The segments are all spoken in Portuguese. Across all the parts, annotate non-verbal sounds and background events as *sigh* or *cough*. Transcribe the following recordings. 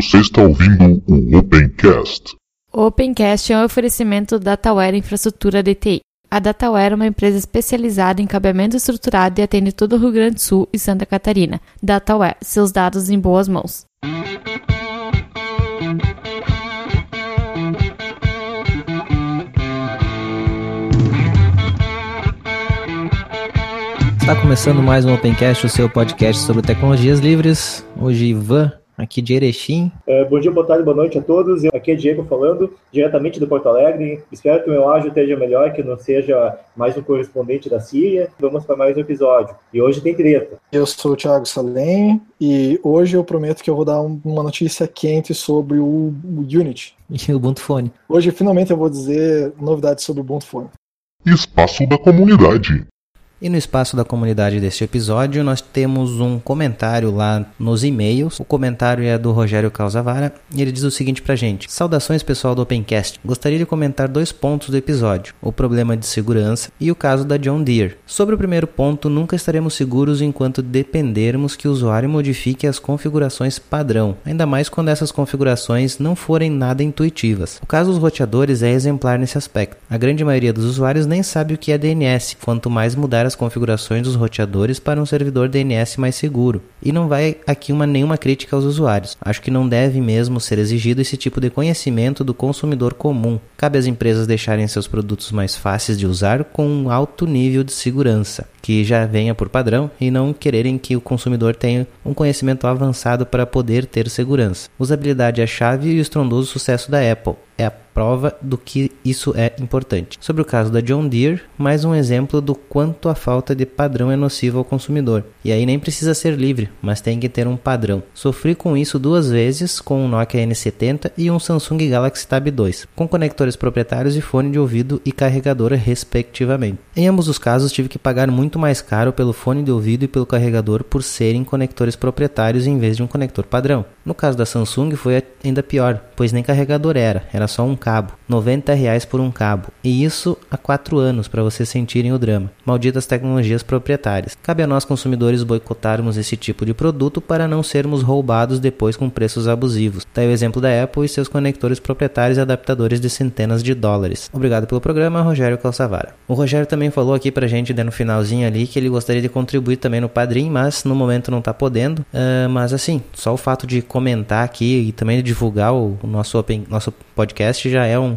Você está ouvindo o Opencast. O Opencast é um oferecimento da Dataware Infraestrutura DTI. A Dataware é uma empresa especializada em cabeamento estruturado e atende todo o Rio Grande do Sul e Santa Catarina. Dataware, seus dados em boas mãos. Está começando mais um Opencast, o seu podcast sobre tecnologias livres. Hoje, Ivan, aqui de Erechim. É, bom dia, boa tarde, boa noite a todos. Aqui é Diego falando, diretamente do Porto Alegre. Espero que o meu áudio esteja melhor, que não seja mais um correspondente da Síria. Vamos para mais um episódio. E hoje tem treta. Eu sou o Thiago Salem e hoje eu prometo que eu vou dar uma notícia quente sobre o Unity. E o Ubuntu Phone. Hoje, finalmente, eu vou dizer novidades sobre o Ubuntu Phone. Espaço da comunidade. E no espaço da comunidade deste episódio, nós temos um comentário lá nos e-mails. O comentário é do Rogério Calzavara e ele diz o seguinte pra gente: Saudações pessoal do Opencast. Gostaria de comentar dois pontos do episódio: o problema de segurança e o caso da John Deere. Sobre o primeiro ponto, nunca estaremos seguros enquanto dependermos que o usuário modifique as configurações padrão, ainda mais quando essas configurações não forem nada intuitivas. O caso dos roteadores é exemplar nesse aspecto. A grande maioria dos usuários nem sabe o que é DNS, quanto mais mudar as configurações dos roteadores para um servidor DNS mais seguro. E não vai aqui uma nenhuma crítica aos usuários. Acho que não deve mesmo ser exigido esse tipo de conhecimento do consumidor comum. Cabe às empresas deixarem seus produtos mais fáceis de usar com um alto nível de segurança, que já venha por padrão, e não quererem que o consumidor tenha um conhecimento avançado para poder ter segurança. Usabilidade é a chave e o estrondoso sucesso da Apple é a prova do que isso é importante. Sobre o caso da John Deere, mais um exemplo do quanto a falta de padrão é nociva ao consumidor. E aí nem precisa ser livre, mas tem que ter um padrão. Sofri com isso duas vezes com um Nokia N70 e um Samsung Galaxy Tab 2, com conectores proprietários e fone de ouvido e carregador respectivamente. Em ambos os casos tive que pagar muito mais caro pelo fone de ouvido e pelo carregador por serem conectores proprietários em vez de um conector padrão. No caso da Samsung foi ainda pior, pois nem carregador era, era só um cabo, 90 reais por um cabo, e isso há 4 anos para vocês sentirem o drama. Malditas tecnologias proprietárias. Cabe a nós consumidores boicotarmos esse tipo de produto para não sermos roubados depois com preços abusivos. Tá aí o exemplo da Apple e seus conectores proprietários e adaptadores de centenas de dólares. Obrigado pelo programa, Rogério Calçavara. O Rogério também falou aqui pra gente né, no finalzinho ali que ele gostaria de contribuir também no Padrim, mas no momento não tá podendo. Uh, mas assim, só o fato de comentar aqui e também divulgar o, o nosso, open, nosso podcast já é um,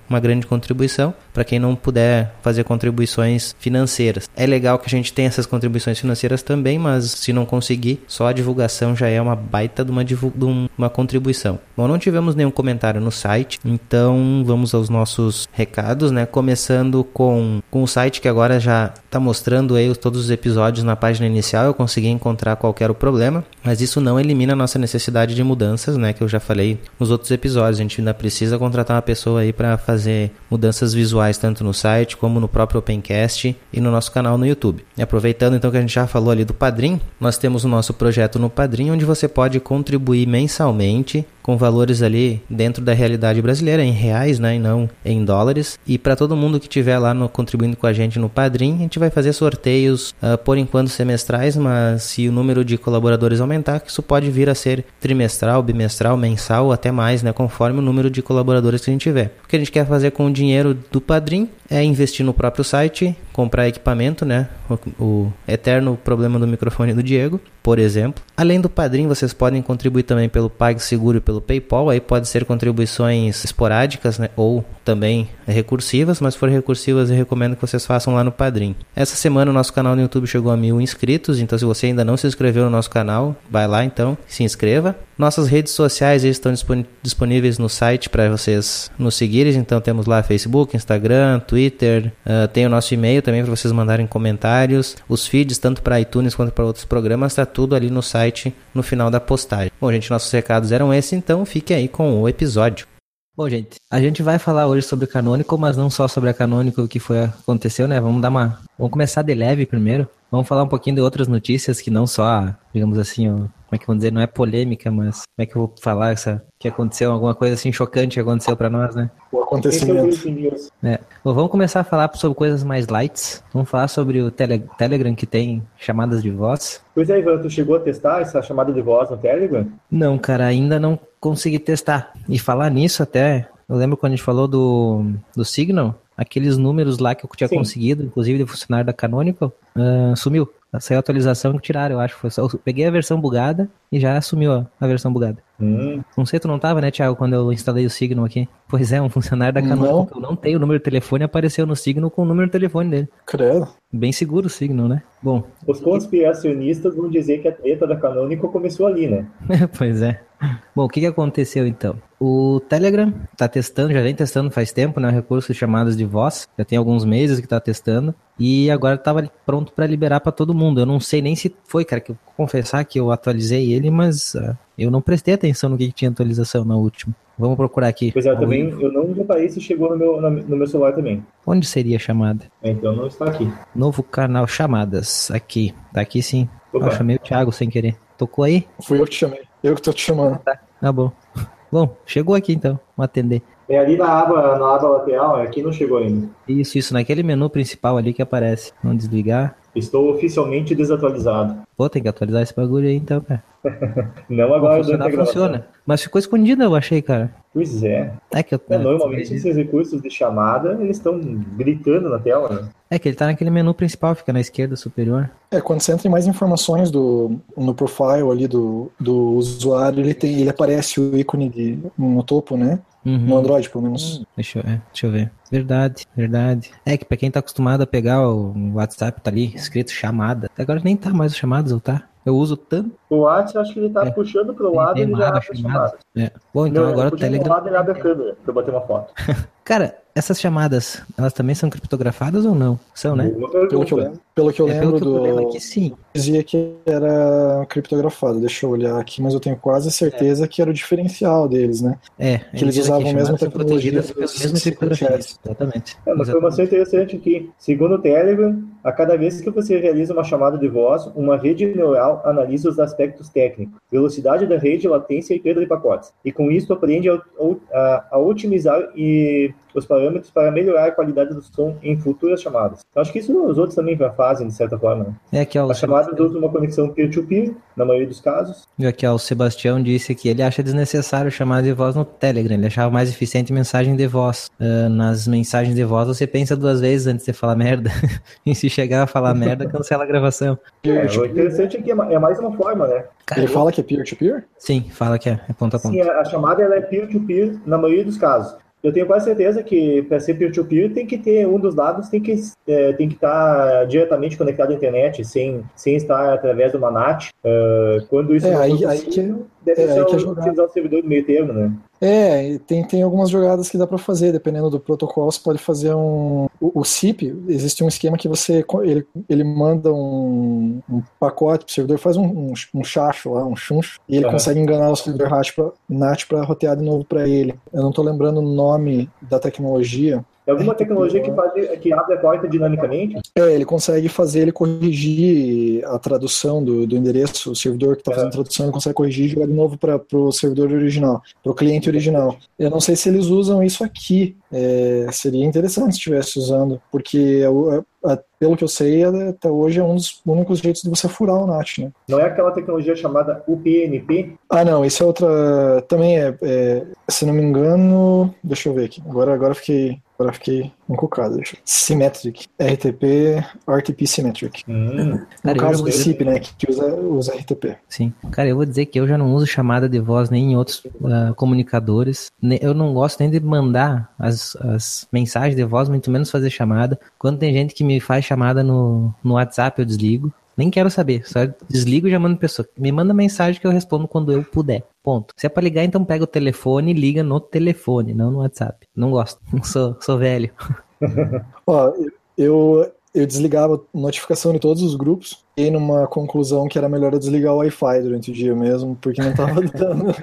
uma grande contribuição para quem não puder fazer contribuições financeiras. É legal que a gente tenha essas contribuições financeiras também, mas se não conseguir, só a divulgação já é uma baita de uma, de uma contribuição. Bom, não tivemos nenhum comentário no site, então vamos aos nossos recados, né? Começando com, com o site que agora já está mostrando aí todos os episódios na página inicial, eu consegui encontrar qualquer problema, mas isso não elimina a nossa necessidade de mudanças, né? Que eu já falei nos outros episódios. A gente ainda precisa contratar uma pessoa aí para fazer mudanças visuais tanto no site como no próprio Opencast e no nosso canal no YouTube. E aproveitando então que a gente já falou ali do Padrim, nós temos o nosso projeto no Padrim onde você pode contribuir mensalmente com valores ali dentro da realidade brasileira, em reais, né, e não em dólares. E para todo mundo que estiver lá no, contribuindo com a gente no Padrim, a gente vai fazer sorteios, uh, por enquanto semestrais, mas se o número de colaboradores aumentar, isso pode vir a ser trimestral, bimestral, mensal, até mais, né, conforme o número de colaboradores que a gente tiver. O que a gente quer fazer com o dinheiro do Padrim é investir no próprio site, comprar equipamento, né? O, o, eterno problema do microfone do Diego, por exemplo. Além do Padrim, vocês podem contribuir também pelo PagSeguro e pelo PayPal. Aí pode ser contribuições esporádicas, né? Ou também recursivas, mas se for recursivas eu recomendo que vocês façam lá no Padrim. Essa semana o nosso canal no YouTube chegou a mil inscritos, então se você ainda não se inscreveu no nosso canal, vai lá então, se inscreva. Nossas redes sociais estão disponíveis no site para vocês nos seguirem, então temos lá Facebook, Instagram, Twitter, uh, tem o nosso e-mail também para vocês mandarem comentários, os feeds tanto para iTunes quanto para outros programas, está tudo ali no site no final da postagem. Bom, gente, nossos recados eram esses, então fique aí com o episódio. Bom, gente, a gente vai falar hoje sobre Canônico, mas não só sobre a Canônico que foi aconteceu, né? Vamos dar uma, vamos começar de leve primeiro. Vamos falar um pouquinho de outras notícias que não só, digamos assim, o como é que vamos dizer, não é polêmica, mas como é que eu vou falar essa que aconteceu alguma coisa assim chocante que aconteceu para nós, né? O é acontecimento. News. É. Bom, vamos começar a falar sobre coisas mais lights. Vamos falar sobre o tele- Telegram que tem chamadas de voz. Pois é, Ivan, tu chegou a testar essa chamada de voz no Telegram? Não, cara, ainda não consegui testar. E falar nisso até, eu lembro quando a gente falou do, do Signal, aqueles números lá que eu tinha Sim. conseguido, inclusive de funcionário da Canonical, ah, sumiu. Saiu a atualização que tiraram, eu acho. Foi só- eu peguei a versão bugada e já sumiu a, a versão bugada. Hum, Não sei, tu não tava, né, Thiago, quando eu instalei o Signal aqui? Pois é, um funcionário da Canonical Não. não tenho o número de telefone apareceu no Signal com o número de telefone dele. Credo. Bem seguro o Signal, né? Bom, os conspiracionistas vão dizer que a treta da Canonical começou ali, né? *laughs* pois é. Bom, o que, que aconteceu então? O Telegram tá testando, já vem testando faz tempo, né? O recurso de chamadas de voz. Já tem alguns meses que tá testando. E agora tava pronto para liberar para todo mundo. Eu não sei nem se foi, cara, que eu vou confessar que eu atualizei ele, mas ah, eu não prestei atenção no que, que tinha atualização na última. Vamos procurar aqui. Pois é, eu Ao também, vivo. eu não reparei se chegou no meu, no meu celular também. Onde seria a chamada? Então não está aqui. Novo canal chamadas. Aqui. Tá aqui sim. Opa. Eu chamei o Thiago sem querer. Tocou aí? Fui eu que te chamei. Eu que tô te chamando. Tá bom. Bom, chegou aqui então. Vamos atender. É ali na aba, na aba lateral, aqui não chegou ainda. Isso, isso, naquele menu principal ali que aparece. Vamos desligar. Estou oficialmente desatualizado. Pô, tem que atualizar esse bagulho aí então, cara. *laughs* Não agora integração. funciona. Mas ficou escondido, eu achei, cara. Pois é. É que, eu, É, normalmente esses recursos de chamada, eles estão gritando na tela, né? é que ele tá naquele menu principal, fica na esquerda superior. É, quando você entra em mais informações do, no profile ali do, do usuário, ele tem, ele aparece o ícone de, no topo, né? Uhum. No Android, pelo menos. Deixa eu, é, deixa eu ver. Verdade, verdade. É que pra quem tá acostumado a pegar o WhatsApp, tá ali escrito chamada. Agora nem tá mais o chamadas, ou tá? Eu uso tanto. O WhatsApp, acho que ele tá É. puxando pro lado e ele já abre as chamada. chamadas. É. Bom, então Não, agora o puxando pro Telegram. lado ele abre a câmera pra eu bater uma foto. *laughs* Cara, essas chamadas, elas também são criptografadas ou não? São, né? Pelo que eu lembro, pelo que eu é, lembro pelo que eu do. aqui, sim. Dizia que era criptografado. Deixa eu olhar aqui, mas eu tenho quase certeza que era o diferencial deles, né? É, Que eles usavam aqui, a mesma tecnologia pelas mesmas criptografias. Exatamente. É uma informação interessante aqui. Segundo o Telegram, a cada vez que você realiza uma chamada de voz, uma rede neural analisa os aspectos técnicos, velocidade da rede, latência e perda de pacotes. E com isso aprende a, a- a otimizar e os parâmetros para melhorar a qualidade do som em futuras chamadas. Eu acho que isso os outros também já fazem, de certa forma. né? É que ó, o As chamadas usam uma conexão peer-to-peer, na maioria dos casos. E aqui, ó, o Sebastião disse que ele acha desnecessário chamada de voz no Telegram. Ele achava mais eficiente mensagem de voz. Ah, nas mensagens de voz, você pensa duas vezes antes de falar merda. *laughs* e se chegar a falar merda, cancela a gravação. É, o interessante é que é é mais uma forma, né? Cara, Ele fala que é peer-to-peer? Sim, fala que é, é ponto a ponto. Sim, a, chamada ela é peer-to-peer na maioria dos casos. Eu tenho quase certeza que para ser peer-to-peer tem que ter um dos lados tem que é, tem que estar diretamente conectado à internet, sem, sem estar através de uma NAT. Ah, quando isso É, não aí- aí possível, deve é, ser aí que é o- utilizar o servidor do meio termo, né? É, tem, tem algumas jogadas que dá para fazer, dependendo do protocolo, você pode fazer um. O, o SIP, existe um esquema que você ele, ele manda um, um pacote pro servidor, faz um, um, um chacho lá, um chuncho, e ele consegue enganar o servidor NAT para rotear de novo para ele. Eu não tô lembrando o nome da tecnologia. Alguma tecnologia que, faz, que abre a porta dinamicamente? É, ele consegue fazer ele corrigir a tradução do, do endereço, o servidor que está fazendo a tradução, ele consegue corrigir e jogar de novo para o servidor original, para o cliente original. Eu não sei se eles usam isso aqui. É, seria interessante se estivesse usando, porque a- a- pelo que eu sei, até hoje é um dos únicos jeitos de você furar o NAT, né? Não é aquela tecnologia chamada UPnP? Ah, não, isso é outra. Também é, é, se não me engano. Deixa eu ver aqui. Agora, agora fiquei. Agora eu fiquei encucado. Deixa eu... Symmetric. RTP, RTP Symmetric. Hum, No Cara, caso do SIP, né? Que usa, usa RTP. Sim. Cara, eu vou dizer que eu já não uso chamada de voz nem em outros ah, comunicadores. Eu não gosto nem de mandar as, as mensagens de voz, muito menos fazer chamada. Quando tem gente que me faz chamada no, no WhatsApp, eu desligo. Nem quero saber, só desligo e já mando pessoa. Me manda mensagem que eu respondo quando eu puder. Ponto. Se é pra ligar, então pega o telefone e liga no telefone, não no WhatsApp. Não gosto. *laughs* Sou, sou velho. *laughs* Ó, eu, eu desligava notificação de todos os grupos numa conclusão que era melhor eu desligar o Wi-Fi durante o dia mesmo, porque não tava *laughs* dando.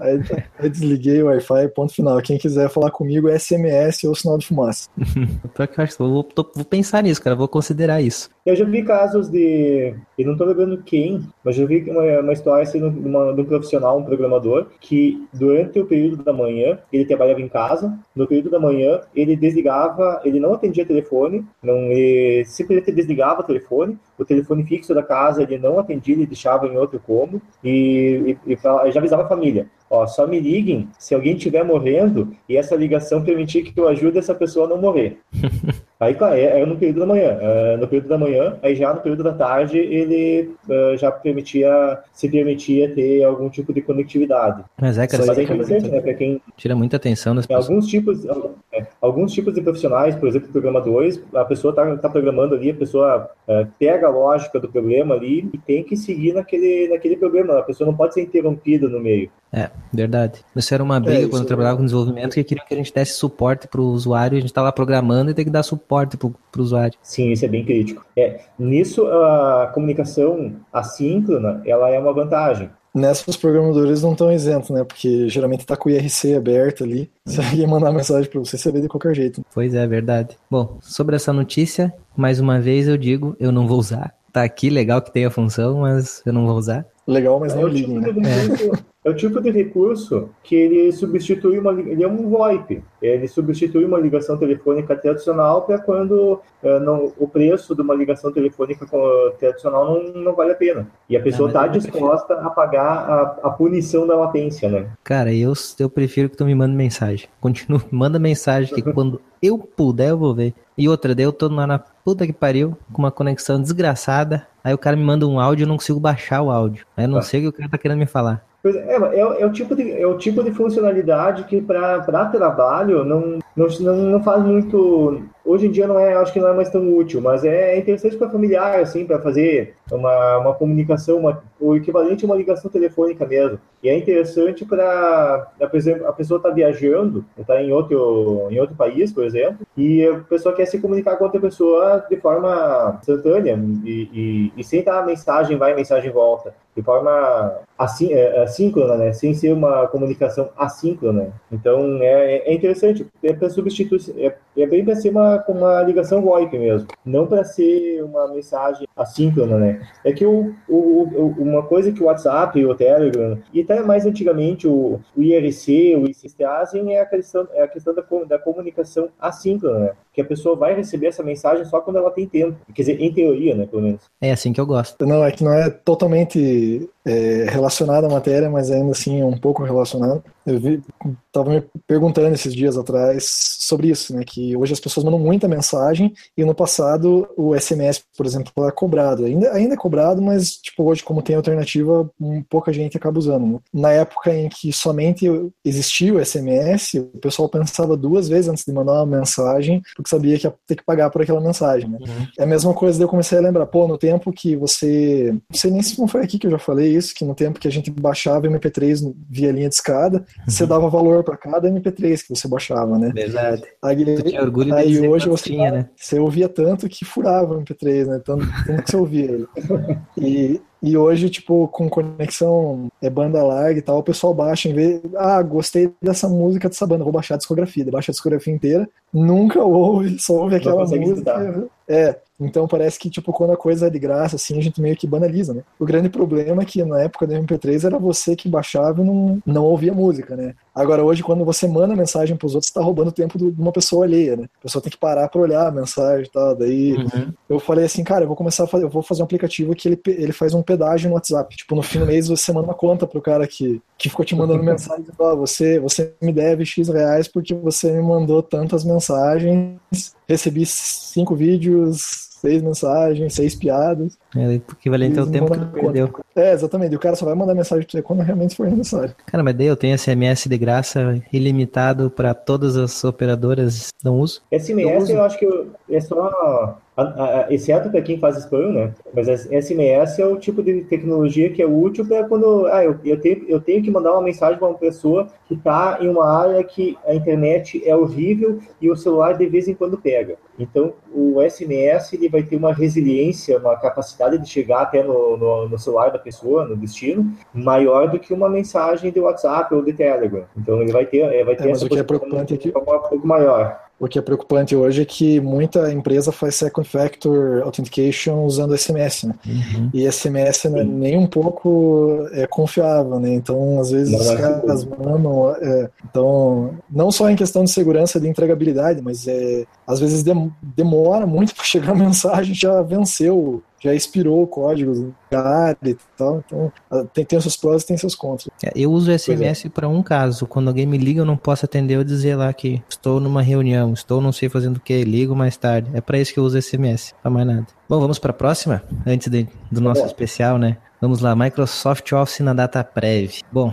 aí eu desliguei o Wi-Fi, ponto final. Quem quiser falar comigo é SMS ou sinal de fumaça. *laughs* Vou, tô- vou pensar nisso, cara, vou considerar isso. Eu já vi casos de. Eu não tô lembrando quem, mas já vi uma, uma história assim, de, uma- de um profissional, um programador, que durante o período da manhã, ele trabalhava em casa, no período da manhã, ele desligava, ele não atendia telefone, não, ele simplesmente desligava o telefone, o telefone fixo da casa ele não atendia, ele deixava em outro cômodo e, e, e já avisava a família. Ó, só me liguem se alguém estiver morrendo e essa ligação permitir que eu ajude essa pessoa a não morrer. *laughs* Aí, claro, é, é no período da manhã. É, no período da manhã, aí já no período da tarde, ele é, já permitia, se permitia ter algum tipo de conectividade. Mas é, cara, Isso Mas é interessante, muita, né, para quem tira muita atenção das pessoas. alguns tipos, é, alguns tipos de profissionais, por exemplo, programadores, a pessoa está tá programando ali, a pessoa é, pega a lógica do problema ali e tem que seguir naquele, naquele problema. A pessoa não pode ser interrompida no meio. É, verdade. Isso era uma briga isso quando eu é trabalhava com desenvolvimento, que queriam que a gente desse suporte pro usuário, a gente tá lá programando e tem que dar suporte pro, pro usuário. Sim, isso é bem crítico. É, nisso, a comunicação assíncrona, ela é uma vantagem. Nessa, os programadores não estão isentos, né? Porque geralmente tá com o IRC aberto ali. Se alguém mandar mensagem pra você, você vê de qualquer jeito. Pois é, verdade. Bom, sobre essa notícia, mais uma vez eu digo, eu não vou usar. Tá aqui, legal que tem a função, mas eu não vou usar. Legal, mas É não o, liguem, tipo né? de recurso, é o tipo de recurso que ele substitui uma ele é um VoIP. Ele substitui uma ligação telefônica tradicional para quando eh, não- o preço de uma ligação telefônica tradicional não, não vale a pena. E a pessoa está eu prefiro- disposta a pagar a, a punição da latência, né? Cara, eu, eu prefiro que tu me mande mensagem. Continua, *laughs* manda mensagem que quando eu puder eu vou ver. E outra, daí eu tô lá na puta que pariu, com uma conexão desgraçada. Aí o cara me manda um áudio e eu não consigo baixar o áudio. Aí eu não Ah. sei o que o cara tá querendo me falar. Pois é, é, é o tipo de, é o tipo de funcionalidade que para trabalho não, não, não, não faz muito. Hoje em dia não é, acho que não é mais tão útil, mas é interessante para familiar, assim, para fazer uma, uma comunicação, uma, o equivalente a uma ligação telefônica mesmo. E é interessante para, por exemplo, a pessoa está viajando, está em outro, em outro país, por exemplo, e a pessoa quer se comunicar com outra pessoa de forma instantânea e, e, e sem dar mensagem vai, mensagem volta de forma assim, é, assíncrona, né? Sem ser uma comunicação assíncrona. Então é, é interessante, é para substituir, é, é bem para ser uma, uma ligação VoIP mesmo, não para ser uma mensagem assíncrona, né? É que o, o, uma coisa que o WhatsApp, o Telegram e até mais antigamente o, o IRC, o ICC trazem é a questão, é a questão da, da comunicação assíncrona, né? Que a pessoa vai receber essa mensagem só quando ela tem tempo. Quer dizer, em teoria, né? Pelo menos. É assim que eu gosto. Não, é que não é totalmente é, relacionado à matéria, mas ainda assim é um pouco relacionado. Eu vi, tava me perguntando esses dias atrás sobre isso, né? Que hoje as pessoas mandam muita mensagem e no passado o SMS, por exemplo, era cobrado. Ainda, ainda é cobrado, mas tipo hoje como tem alternativa, um, pouca gente acaba usando. Né? Na época em que somente existia o SMS, o pessoal pensava duas vezes antes de mandar uma mensagem, porque sabia que ia ter que pagar por aquela mensagem. Né? É a mesma coisa, daí eu comecei a lembrar, pô, no tempo que você. Não sei nem se não foi aqui que eu já falei isso, que no tempo que a gente baixava MP3 via linha de escada, você dava valor para cada MP3 que você baixava, né? Verdade. Aí, Tu tinha orgulho de aí dizer hoje você, tinha, né? você ouvia tanto que furava o MP3, né? Tanto, tanto que você ouvia ele. *laughs* E, e hoje, tipo, com conexão é banda larga e tal, o pessoal baixa em vez. Ah, gostei dessa música dessa banda, vou baixar a discografia. Ele Baixa a discografia inteira, nunca ouve, só ouve aquela música. escutar. É, então parece que, tipo, quando a coisa é de graça, assim, a gente meio que banaliza, né? O grande problema é que na época do MP3 era você que baixava e não, não ouvia música, né? Agora, hoje, quando você manda mensagem pros outros, você tá roubando o tempo de uma pessoa alheia, né? A pessoa tem que parar pra olhar a mensagem e tal. Daí Uhum. eu falei assim, cara, eu vou começar a fazer, eu vou fazer um aplicativo que ele, ele faz um pedágio no WhatsApp. Tipo, no fim do mês você manda uma conta pro cara que, que ficou te mandando *laughs* mensagem dizendo, ó, você, você me deve X reais porque você me mandou tantas mensagens, recebi cinco vídeos, seis mensagens, seis piadas. É equivalente ao Eles tempo que tu perdeu. É, exatamente. E o cara só vai mandar mensagem pra você quando realmente for necessário. Cara, mas daí eu tenho SMS de graça ilimitado pra todas as operadoras, não uso. SMS eu acho que é só exceto para quem faz spam, né? Mas SMS é o tipo de tecnologia que é útil para quando ah, eu, eu, tenho, eu tenho que mandar uma mensagem para uma pessoa que está em uma área que a internet é horrível e o celular de vez em quando pega. Então, o SMS ele vai ter uma resiliência, uma capacidade de chegar até no, no, no celular da pessoa, no destino, maior do que uma mensagem de WhatsApp ou de Telegram. Então, ele vai ter, é, vai ter é, essa o que é preocupante aqui, um pouco maior. O que é preocupante hoje é que muita empresa faz second factor authentication usando SMS, né? Uhum. E SMS é nem um pouco é confiável, né? Então, às vezes, não, os caras mandam. É, então, não só em questão de segurança de entregabilidade, mas é, às vezes demora muito *laughs* para chegar a mensagem, já venceu já expirou o código área e tal. Então, tem, tem seus prós e tem seus contras. É, eu uso SMS é. para um caso. Quando alguém me liga, eu não posso atender eu dizer lá que estou numa reunião, estou não sei fazendo o que, ligo mais tarde. É para isso que eu uso SMS, para mais nada. Bom, vamos para a próxima, antes de, do nosso é. especial, né? Vamos lá, Microsoft Office na DataPrev. Bom,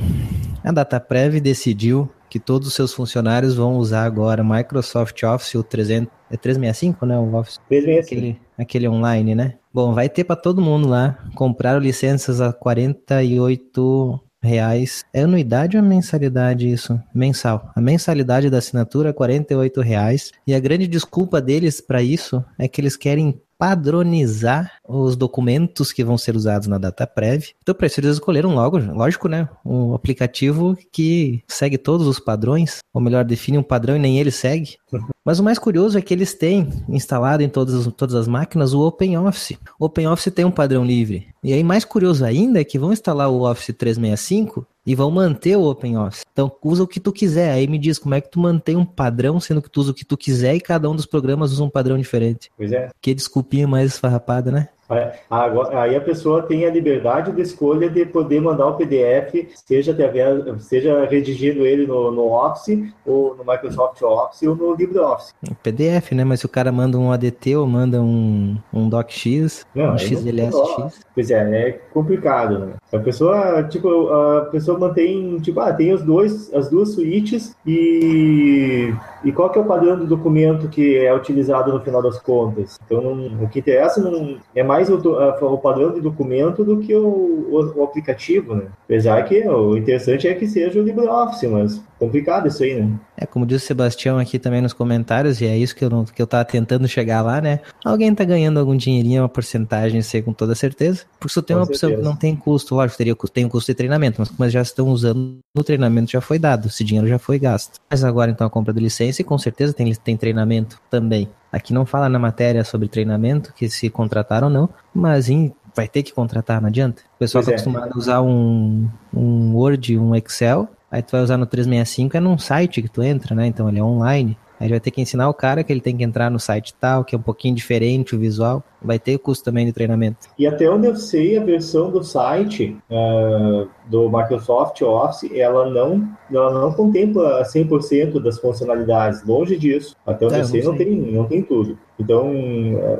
a DataPrev decidiu que todos os seus funcionários vão usar agora Microsoft Office o 300, é 365, né? O Office. 365. Aquele, aquele online, né? Bom, vai ter para todo mundo lá. Compraram licenças a 48 reais. É anuidade ou é mensalidade isso? Mensal. A mensalidade da assinatura é 48 reais. E a grande desculpa deles para isso é que eles querem padronizar os documentos que vão ser usados na data prévia. Então, para isso, eles escolheram logo, lógico, né? Um aplicativo que segue todos os padrões, ou melhor, define um padrão e nem ele segue. Mas o mais curioso é que eles têm instalado em todas, todas as máquinas o OpenOffice. O OpenOffice tem um padrão livre. E aí, mais curioso ainda é que vão instalar o Office 365 e vão manter o OpenOffice. Então, usa o que tu quiser. Aí me diz como é que tu mantém um padrão, sendo que tu usa o que tu quiser e cada um dos programas usa um padrão diferente. Pois é. Que desculpinha mais esfarrapada, né? É, agora, aí a pessoa tem a liberdade de escolha de poder mandar o PDF, seja, seja redigindo ele no, no Office, ou no Microsoft Office, ou no LibreOffice. PDF, né? Mas se o cara manda um ADT ou manda um, um DocX, não, um XLSX... Pois é, é complicado, né? A pessoa, tipo, a pessoa mantém, tipo, ah, tem os dois, as duas suítes e, e qual que é o padrão do documento que é utilizado no final das contas? Então, não, o que interessa não é mais mais o, o padrão de documento do que o, o, o, aplicativo, né? Apesar que o interessante é que seja o LibreOffice, mas complicado isso aí, né? É, como disse o Sebastião aqui também nos comentários, e é isso que eu, não, que eu tava tentando chegar lá, né? Alguém tá ganhando algum dinheirinho, uma porcentagem, sei com toda certeza. Porque se tem uma opção que não tem custo, lógico, teria, tem um custo de treinamento, mas como eles já estão usando, o treinamento já foi dado, esse dinheiro já foi gasto. Mas agora então a compra de licença, e com certeza tem, tem treinamento também. Aqui não fala na matéria sobre treinamento, que se contrataram ou não, mas em, vai ter que contratar, não adianta. O pessoal está é. acostumado a usar um, um Word, um Excel, aí tu vai usar no 365, é num site que tu entra, né? Então ele é online. Aí vai ter que ensinar o cara que ele tem que entrar no site tal, que é um pouquinho diferente o visual. Vai ter custo também de treinamento. E até onde eu sei, a versão do site uh, do Microsoft Office, ela não, ela não contempla 100% das funcionalidades. Longe disso. Até onde é, eu sei, não, não tem, não tem tudo. Então,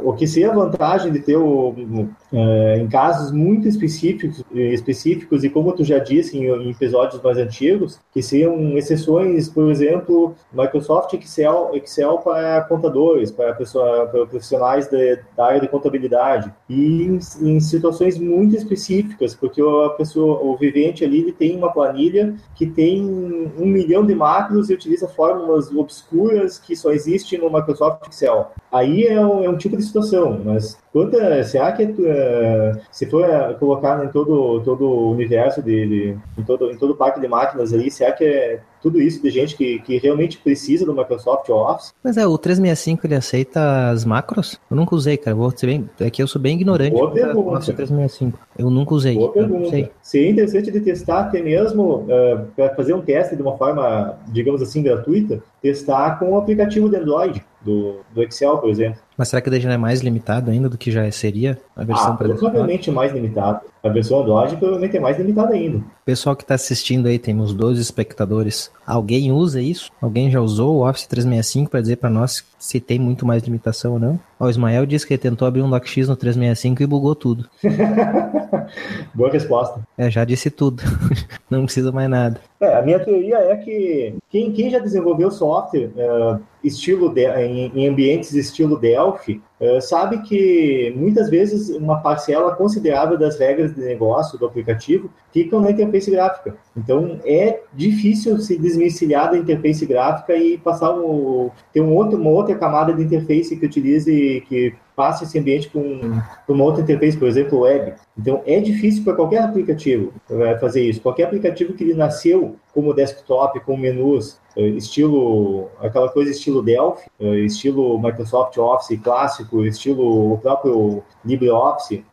o que seria a vantagem de ter o, uh, em casos muito específicos, específicos, e como tu já disse em, em episódios mais antigos, que seriam exceções, por exemplo, Microsoft Excel, Excel para contadores, para, pessoa, para profissionais de, da área de de contabilidade e em, em, situações muito específicas, porque a pessoa, o vivente ali, ele tem uma planilha que tem um milhão de macros e utiliza fórmulas obscuras que só existem no Microsoft Excel. Aí é um, é um tipo de situação, mas quanta, será que uh, se for uh, colocar em todo todo o universo de, de, em todo em todo o parque de máquinas aí, será que é tudo isso de gente que, que realmente precisa do Microsoft Office. Mas é, o 365 ele aceita as macros? Eu nunca usei, cara. Vou ser bem, é que eu sou bem ignorante Boa pergunta. Nossa, 365. Eu nunca usei. Boa pergunta. Seria interessante de testar até mesmo, uh, é, para fazer um teste de uma forma, digamos assim, gratuita, testar com o aplicativo de Android, do, do Excel, por exemplo. Mas será que daí já é mais limitado ainda do que já seria a versão ah, provavelmente mais limitado. A versão Android provavelmente é mais limitada ainda. Pessoal que está assistindo aí, temos 12 espectadores. Alguém usa isso? Alguém já usou o Office 365 para dizer para nós se tem muito mais limitação ou não? o Ismael disse que ele tentou abrir um DocX no 365 e bugou tudo. *laughs* Boa resposta. É, já disse tudo. *laughs* não precisa mais nada. É, a minha teoria é que quem, quem já desenvolveu software uh, estilo de, em, em, ambientes estilo Dell Delphi, uh, sabe que muitas vezes uma parcela considerável das regras de negócio do aplicativo ficam na interface gráfica. Então é difícil se desvencilhar da interface gráfica e passar o, ter um outro, uma outra camada de interface que utilize que passe esse ambiente para um, uma outra interface, por exemplo, web. Então, é difícil para qualquer aplicativo eh, fazer isso. Qualquer aplicativo que ele nasceu como desktop, com menus, eh, estilo, aquela coisa estilo Delphi, eh, estilo Microsoft Office clássico, estilo o próprio LibreOffice,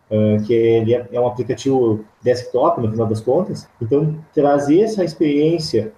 que ele é, é um aplicativo desktop, no final das contas. Então, trazer essa experiência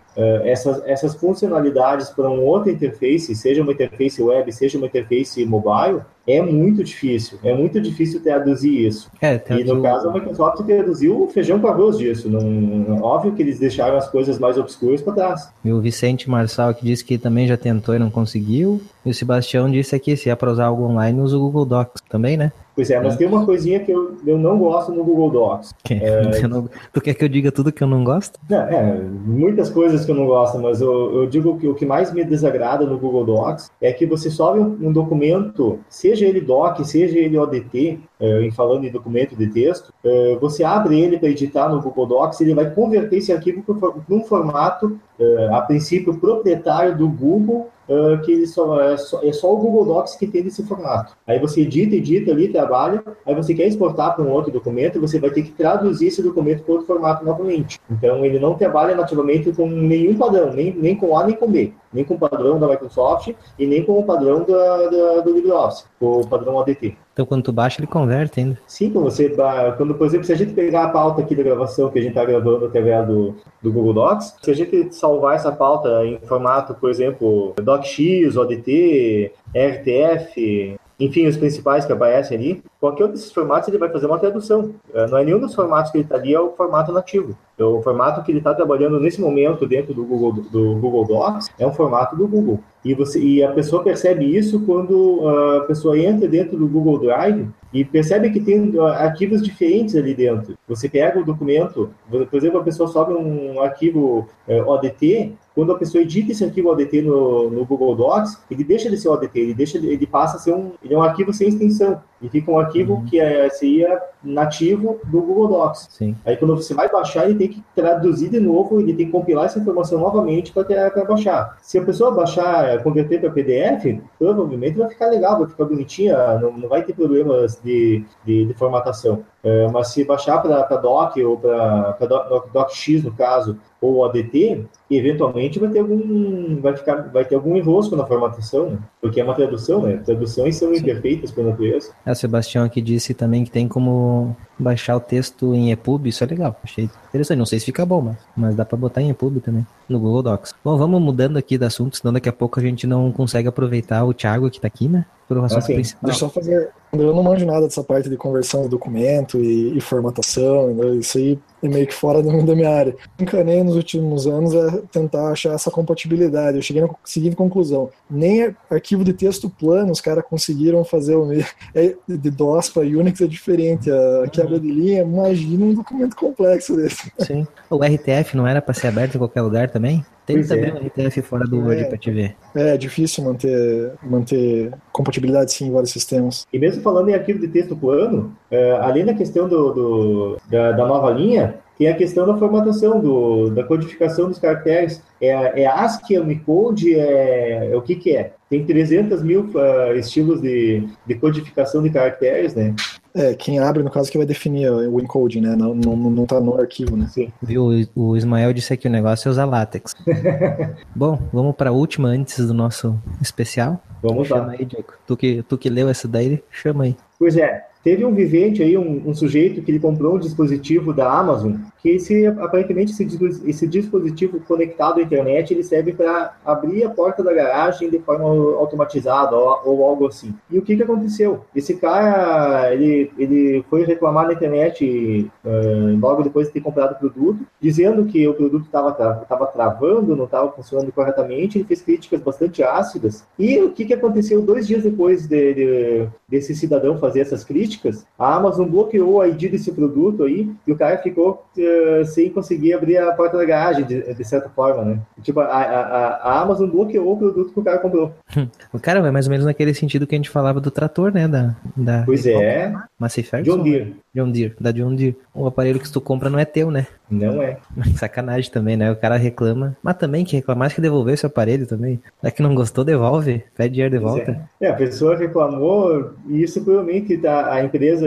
essas, essas funcionalidades para uma outra interface, seja uma interface web, seja uma interface mobile, é muito difícil. É muito difícil traduzir isso. É, e no caso, a Microsoft traduziu o feijão com arroz disso. Não, óbvio que eles deixaram as coisas mais obscuras para trás. E o Vicente Marçal que disse que também já tentou e não conseguiu. E o Sebastião disse aqui, se é para usar algo online, usa o Google Docs também, né? Pois é, mas é. tem uma coisinha que eu, eu não gosto no Google Docs. É... *laughs* Não, tu quer que eu diga tudo que eu não gosto? É, é muitas coisas que eu não gosto, mas eu, eu, digo que o que mais me desagrada no Google Docs é que você sobe um, um documento, seja ele doc, seja ele ODT, é, em falando em documento de texto, é, você abre ele para editar no Google Docs, ele vai converter esse arquivo para um formato, é, a princípio, proprietário do Google uh, que só, é, só, é só o Google Docs que tem esse formato. Aí você edita, edita ali, trabalha, aí você quer exportar para um outro documento, você vai ter que traduzir esse documento para outro formato novamente. Então ele não trabalha nativamente com nenhum padrão, nem, nem com A nem com B, nem com o padrão da Microsoft e nem com o padrão da, da do LibreOffice, o padrão ADT. Então, quando tu baixa, ele converte ainda. Sim, quando você. Quando, por exemplo, se a gente pegar a pauta aqui da gravação que a gente está gravando através do, do Google Docs, se a gente salvar essa pauta em formato, por exemplo, DocX, ODT, RTF, enfim, os principais que aparecem ali, qualquer um desses formatos ele vai fazer uma tradução. É, não é nenhum dos formatos que ele está ali, é o formato nativo. É o formato que ele está trabalhando nesse momento dentro do Google, do Google Docs é um formato do Google. E, você, e a pessoa percebe isso quando a pessoa entra dentro do Google Drive e percebe que tem arquivos diferentes ali dentro. Você pega o documento, por exemplo, a pessoa sobe um arquivo é, ODT, quando a pessoa edita esse arquivo ODT no, no Google Docs, ele deixa de ser ODT, ele, deixa, ele passa a ser um, ele é um arquivo sem extensão. E fica um arquivo uhum. que é, seria nativo do Google Docs. Sim. Aí quando você vai baixar, ele tem que traduzir de novo, ele tem que compilar essa informação novamente para baixar. Se a pessoa baixar, converter para PDF, provavelmente vai ficar legal, vai ficar bonitinha, não, não vai ter problemas de, de, de formatação. É, mas se baixar para doc ou para doc, docx no caso ou ADT, eventualmente vai ter algum vai ficar vai ter algum enrosco na formatação, né? porque é uma tradução, né? Traduções são imperfeitas por natureza. É, o Sebastião aqui disse também que tem como baixar o texto em EPUB, isso é legal, achei interessante. Não sei se fica bom, mas, mas dá para botar em EPUB também, no Google Docs. Bom, vamos mudando aqui de assunto, senão daqui a pouco a gente não consegue aproveitar o Thiago que tá aqui, né? Assunto ah, principal. Deixa eu só fazer. Eu não manjo nada dessa parte de conversão de documento e, e formatação, né? isso aí é meio que fora da minha área. Encanei nos últimos anos é tentar achar essa compatibilidade. Eu cheguei na seguinte conclusão: nem arquivo de texto plano os caras conseguiram fazer o é, de DOS para Unix é diferente. A quebra de linha, imagina um documento complexo desse. Sim. O RTF não era para ser aberto em qualquer lugar também? Tem pois também é. um RTF fora do Word é, para te ver. É, difícil manter, manter compatibilidade sim em vários sistemas. E mesmo falando em arquivo de texto plano, é, além da questão do, do da, da, nova linha, tem a questão da formatação, do, da codificação dos caracteres. É, é ASCII, é Unicode, é, é o que que é? Tem 300 mil uh, estilos de, de codificação de caracteres, né? É, quem abre, no caso, que vai definir o encode, né? Não, não, não tá no arquivo, né? Sim. Viu? O Ismael disse que o negócio é usar látex. *laughs* Bom, vamos para a última antes do nosso especial. Vamos chama lá. aí, Diego. Tu que, tu que leu essa daí, chama aí. Pois é. Teve um vivente aí, um, um, sujeito que ele comprou um dispositivo da Amazon, que esse, aparentemente esse, esse dispositivo conectado à internet, ele serve para abrir a porta da garagem de forma automatizada ou, ou, algo assim. E o que que aconteceu? Esse cara, ele, ele foi reclamar na internet uh, logo depois de ter comprado o produto, dizendo que o produto estava tava travando, não estava funcionando corretamente, ele fez críticas bastante ácidas. E o que que aconteceu dois dias depois de, de, desse cidadão fazer essas críticas? a Amazon bloqueou a ID desse produto aí e o cara ficou uh, sem conseguir abrir a porta da garagem, de, de certa forma, né? Tipo, a, a, a, Amazon bloqueou o produto que o cara comprou. *laughs* o cara vai mais ou menos naquele sentido que a gente falava do trator, né? Da, da pois é. Massey Ferguson. John Deere. John Deere, da John Deere. O aparelho que tu compra não é teu, né? Não é. *laughs* Sacanagem também, né? O cara reclama. Mas também que reclamar que devolver esse aparelho também. Já que não gostou, devolve. Pede dinheiro de volta. É. é. a pessoa reclamou e isso provavelmente tá, a empresa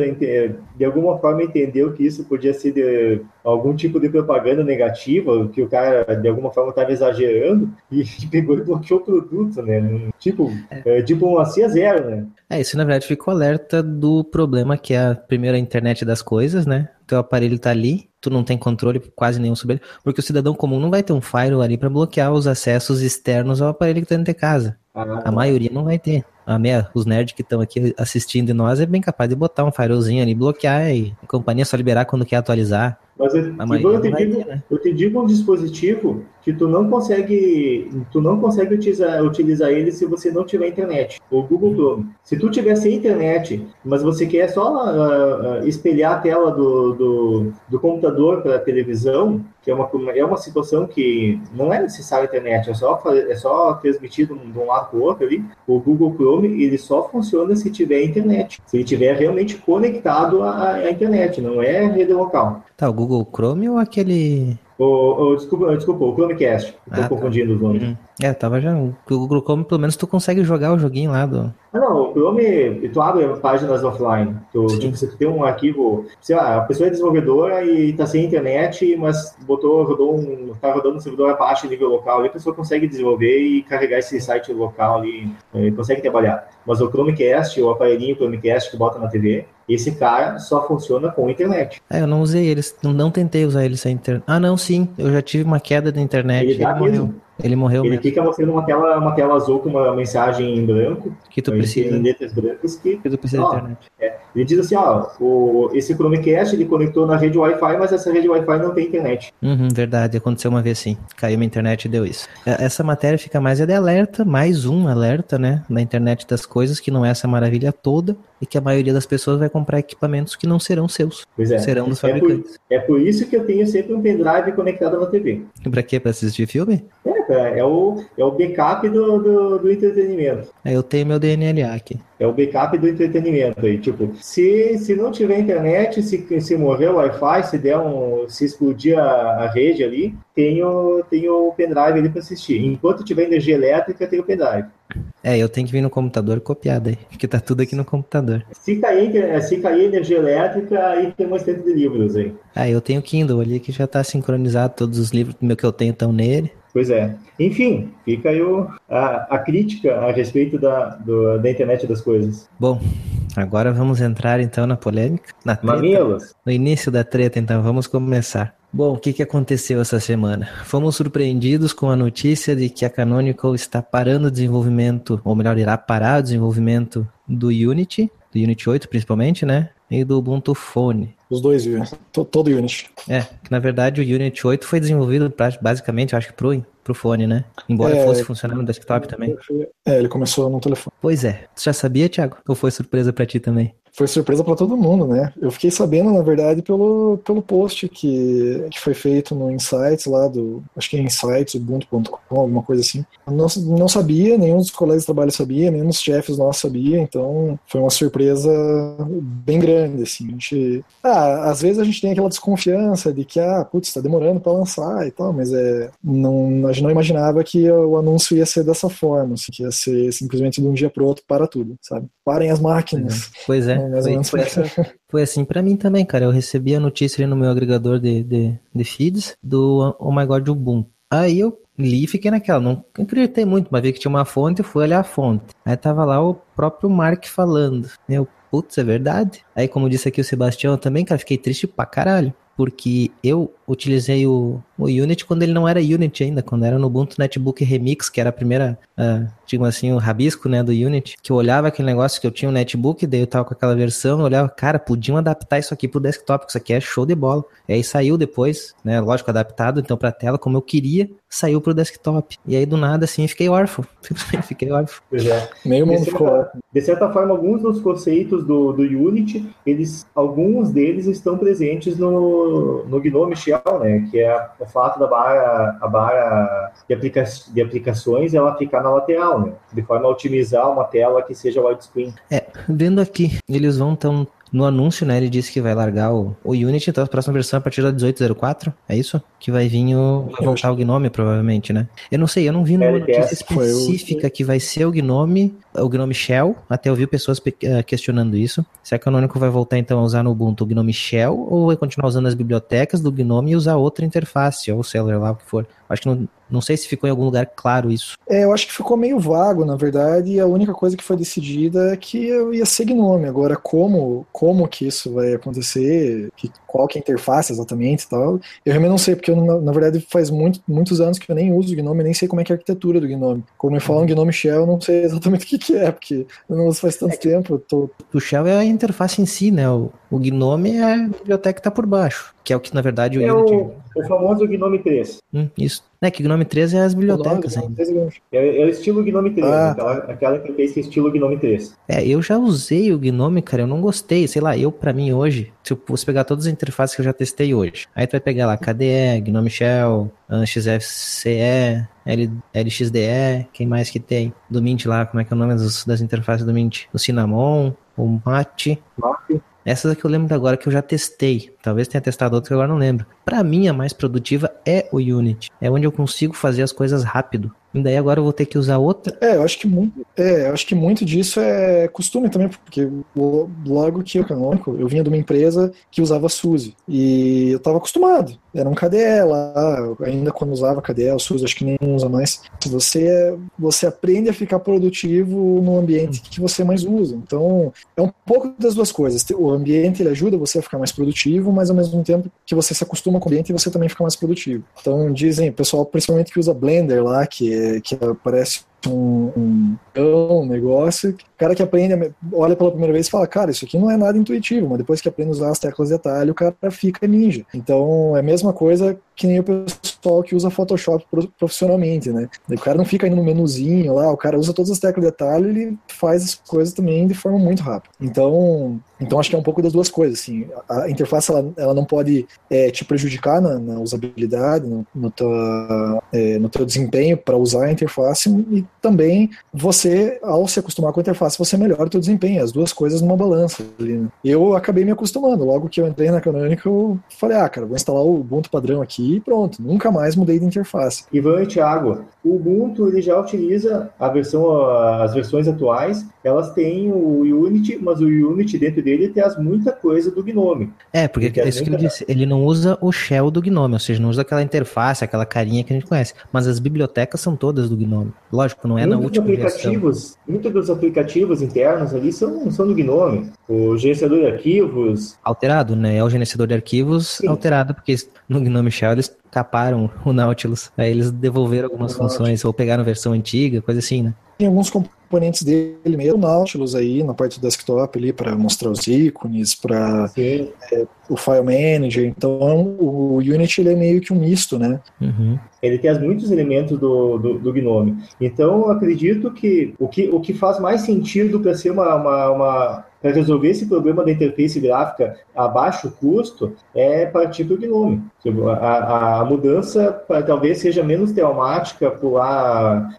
de alguma forma entendeu que isso podia ser de algum tipo de propaganda negativa, que o cara de alguma forma estava exagerando *laughs* e pegou e bloqueou o produto, né? Tipo, é. tipo um assim a zero, né? É, isso na verdade ficou alerta do problema que é a primeira internet das coisas, né? Teu aparelho tá ali, tu não tem controle quase nenhum sobre ele, porque o cidadão comum não vai ter um firewall ali para bloquear os acessos externos ao aparelho que tá dentro de casa. Ah, a maioria não vai ter. A meia, os nerds que estão aqui assistindo de nós é bem capaz de botar um firewallzinho ali, bloquear e a companhia só liberar quando quer atualizar. Mas eu, eu, te digo, ter, né? eu te digo um dispositivo que tu não consegue, tu não consegue utilizar, utilizar ele se você não tiver internet. O Google Chrome. Se tu tiver sem internet, mas você quer só uh, espelhar a tela do, do, do computador para a televisão, que é uma, é uma situação que não é necessária internet, é só, é só transmitido de um lado para o outro ali. O Google Chrome ele só funciona se tiver internet, se ele tiver realmente conectado à, à internet, não é rede local. Tá, o Google Chrome ou aquele o, o, desculpa, desculpa, o Chromecast. Estou ah, tá. confundindo tá. os nomes. Uhum. É, tava já. O Google Chrome, pelo menos, tu consegue jogar o joguinho lá do. Ah, não, o Chrome, tu abre páginas offline. Tu, tipo, você tem um arquivo. Sei lá, a pessoa é desenvolvedora e tá sem internet, mas botou, rodou um. tá rodando um servidor abaixo nível local. E a pessoa consegue desenvolver e carregar esse site local ali, eh, consegue trabalhar. Mas o Chromecast, o aparelhinho Chromecast que bota na TV, esse cara só funciona com internet. É, eu não usei eles, não, não tentei usar ele sem internet. Ah, não, sim, eu já tive uma queda da internet. Ele, ele morreu. Ele morreu Ele mesmo. fica mostrando uma tela, uma tela azul com uma mensagem em branco. Que tu precisa. Em letras brancas que. Que tu precisa ó, de internet. É, ele diz assim, ó, o, esse Chromecast ele conectou na rede Wi-Fi, mas essa rede Wi-Fi não tem internet. Uhum, verdade, aconteceu uma vez sim. Caiu minha internet e deu isso. É, essa matéria fica mais é de alerta, mais um alerta, né? Na internet das coisas, que não é essa maravilha toda, e que a maioria das pessoas vai comprar equipamentos que não serão seus. Pois é. Serão dos fabricantes. É por, é por isso que eu tenho sempre um pendrive conectado na TV. Pra quê? Pra assistir filme? É, é o, é o backup do, do, do entretenimento. É, eu tenho meu DNLA aqui. É o backup do entretenimento aí. Tipo, se, se não tiver internet, se, se morrer o Wi-Fi, se der um. se explodir a, a rede ali, tem o, tem o pendrive ali para assistir. Enquanto tiver energia elétrica, tem o pendrive. É, eu tenho que vir no computador copiar daí, porque tá tudo aqui no computador. Se cair, se cair energia elétrica, aí tem mais tempo de livros aí. Ah, eu tenho Kindle ali que já tá sincronizado, todos os livros meu que eu tenho estão nele. Pois é. Enfim, fica aí o, a, a crítica a respeito da, do, da internet das coisas. Bom, agora vamos entrar então na polêmica. Na treta, Mamilos. No início da treta, então, vamos começar. Bom, o que, que aconteceu essa semana? Fomos surpreendidos com a notícia de que a Canonical está parando o desenvolvimento, ou melhor, irá parar o desenvolvimento do Unity, do Unity 8 principalmente, né? E do Ubuntu Phone. Os dois, todo Unity. É, que na verdade o Unity 8 foi desenvolvido pra, basicamente, eu acho que pro, pro fone, né? Embora é, fosse funcionar no desktop também. É, ele começou no telefone. Pois é. Você já sabia, Thiago? Ou foi surpresa para ti também? Foi surpresa para todo mundo, né? Eu fiquei sabendo, na verdade, pelo, pelo post que, que foi feito no Insights lá do. Acho que é Insights, Ubuntu.com, alguma coisa assim. Eu não, não sabia, nenhum dos colegas de trabalho sabia, nenhum dos chefes nossos sabia, então foi uma surpresa bem grande, assim. A gente, ah, às vezes a gente tem aquela desconfiança de que, ah, putz, tá demorando para lançar e tal, mas é, não, a gente não imaginava que o anúncio ia ser dessa forma, assim, que ia ser simplesmente de um dia pro outro para tudo, sabe? Parem as máquinas. Pois é mais ou menos. Foi, assim, foi assim para mim também, cara. Eu recebi a notícia no meu agregador de, de, de feeds do Oh My God Ubuntu. Aí eu li e fiquei naquela. Não acreditei muito, mas vi que tinha uma fonte e fui olhar a fonte. Aí tava lá o próprio Mark falando. Meu, putz, é verdade. Aí, como disse aqui o Sebastião, eu também, cara, fiquei triste pra caralho. Porque eu utilizei o, o Unity quando ele não era Unity ainda, quando era no Ubuntu Netbook Remix, que era a primeira, uh, digamos assim, o rabisco, né, do Unity, que eu olhava aquele negócio que eu tinha um netbook, daí eu tava com aquela versão, eu olhava, cara, podiam adaptar isso aqui pro desktop, isso aqui é show de bola. E aí saiu depois, né, lógico, adaptado então pra tela, como eu queria, saiu pro desktop. E aí do nada, assim, fiquei órfão. *laughs* fiquei órfão. Pois é. Meio mundo de, ficou certa, órfão. de certa forma, alguns dos conceitos do, do Unity, eles, alguns deles estão presentes no, no Gnome Shell, né, que é o fato da barra, a barra de, aplica, de aplicações ela ficar na lateral, né, de forma a otimizar uma tela que seja widescreen. É, vendo aqui, eles vão tão no anúncio, né, ele disse que vai largar o, o Unity, então a próxima versão é a partir da 1804, é isso? Que vai vir o. Vai voltar o Gnome, provavelmente, né? Eu não sei, eu não vi numa notícia específica que vai ser o Gnome, o Gnome Shell, até ouvi pessoas questionando isso. Será que o Canonical vai voltar então a usar no Ubuntu o Gnome Shell, ou vai continuar usando as bibliotecas do Gnome e usar outra interface, ou seja lá o que for? Acho que não, não sei se ficou em algum lugar claro isso. É, eu acho que ficou meio vago, na verdade, e a única coisa que foi decidida é que eu ia ser Gnome. Agora, como, como que isso vai acontecer, que, qual que é a interface exatamente e tal, eu realmente não sei, porque eu, na, verdade, faz muito, muitos anos que eu nem uso o Gnome, nem sei como é que é a arquitetura do Gnome. Como me falam Gnome Shell, eu não sei exatamente o que, que é, porque eu não uso faz tanto é tempo. Tô... O Shell é a interface em si, né? O, o Gnome é a biblioteca que está por baixo, que é o que, na verdade, o é Unity... O, o famoso Gnome 3. Hum, isso. É que Gnome 3 é as bibliotecas ainda. É, é, o estilo Gnome 3, ah. aquela, aquela que fez estilo Gnome 3. É, eu já usei o Gnome, cara, eu não gostei. Sei lá, eu, pra mim, hoje, se fosse pegar todas as interfaces que eu já testei hoje, aí tu vai pegar lá KDE, Gnome Shell, XFCE, L, LXDE, quem mais que tem? Do Mint lá, como é que é o nome das, das interfaces do Mint? O Cinnamon, o Mate. Mate. Essas aqui eu lembro agora que eu já testei. Talvez tenha testado outras que agora não lembro. Para mim, a mais produtiva é o Unity. É onde eu consigo fazer as coisas rápido. E daí agora eu vou ter que usar outra. É, eu acho que muito, é, eu acho que muito disso é costume também, porque logo que eu canônico, eu vinha de uma empresa que usava SUSE. E eu estava acostumado. Era um KDE lá, ainda quando usava KDE, o SUSE acho que nem usa mais. Você, você aprende a ficar produtivo no ambiente que você mais usa. Então, é um pouco das duas coisas. O ambiente ele ajuda você a ficar mais produtivo, mas ao mesmo tempo que você se acostuma com o ambiente, você também fica mais produtivo. Então, dizem, o pessoal principalmente que usa Blender lá, que que aparece um, um, um negócio. Cara que aprende, olha pela primeira vez e fala, cara, isso aqui não é nada intuitivo, mas depois que aprende a usar as teclas de atalho, o cara fica ninja. Então é a mesma coisa que nem o pessoal que usa Photoshop profissionalmente, né? O cara não fica indo no menuzinho lá, o cara usa todas as teclas de atalho ele faz as coisas também de forma muito rápida. Então, então acho que é um pouco das duas coisas, assim. A interface, ela, ela não pode é, te prejudicar na, na usabilidade, no, no, teu, é, no teu desempenho para usar a interface e também você, ao se acostumar com a interface, você melhora o seu desempenho, as duas coisas numa balança. Ali, né? Eu acabei me acostumando, logo que eu entrei na Canonical, eu falei, ah, cara, vou instalar o Ubuntu padrão aqui e pronto, nunca mais mudei de interface. Ivan e Thiago, o Ubuntu ele já utiliza a versão, as versões atuais, elas têm o Unity, mas o Unity dentro dele traz muita coisa do Gnome. É, porque é isso que eu disse, ele não usa o shell do Gnome, ou seja, não usa aquela interface, aquela carinha que a gente conhece, mas as bibliotecas são todas do Gnome. Lógico, não é muitos na última aplicativos, versão. Muitos dos aplicativos internos ali são, são do Gnome. O gerenciador de arquivos... Alterado, né? É o gerenciador de arquivos Sim. alterado, porque no Gnome Shell eles caparam o Nautilus. Aí eles devolveram algumas funções, ou pegaram versão antiga, coisa assim, né? Tem alguns componentes dele mesmo, o Nautilus aí na parte do desktop ali para mostrar os ícones, para é, o file manager. Então o Unity ele é meio que um misto, né? Uhum. Ele tem muitos elementos do, do, do, Gnome. Então eu acredito que o que, o que faz mais sentido para ser uma, uma, uma para resolver esse problema da interface gráfica a baixo custo é partir do Gnome. A, a, mudança talvez seja menos traumática por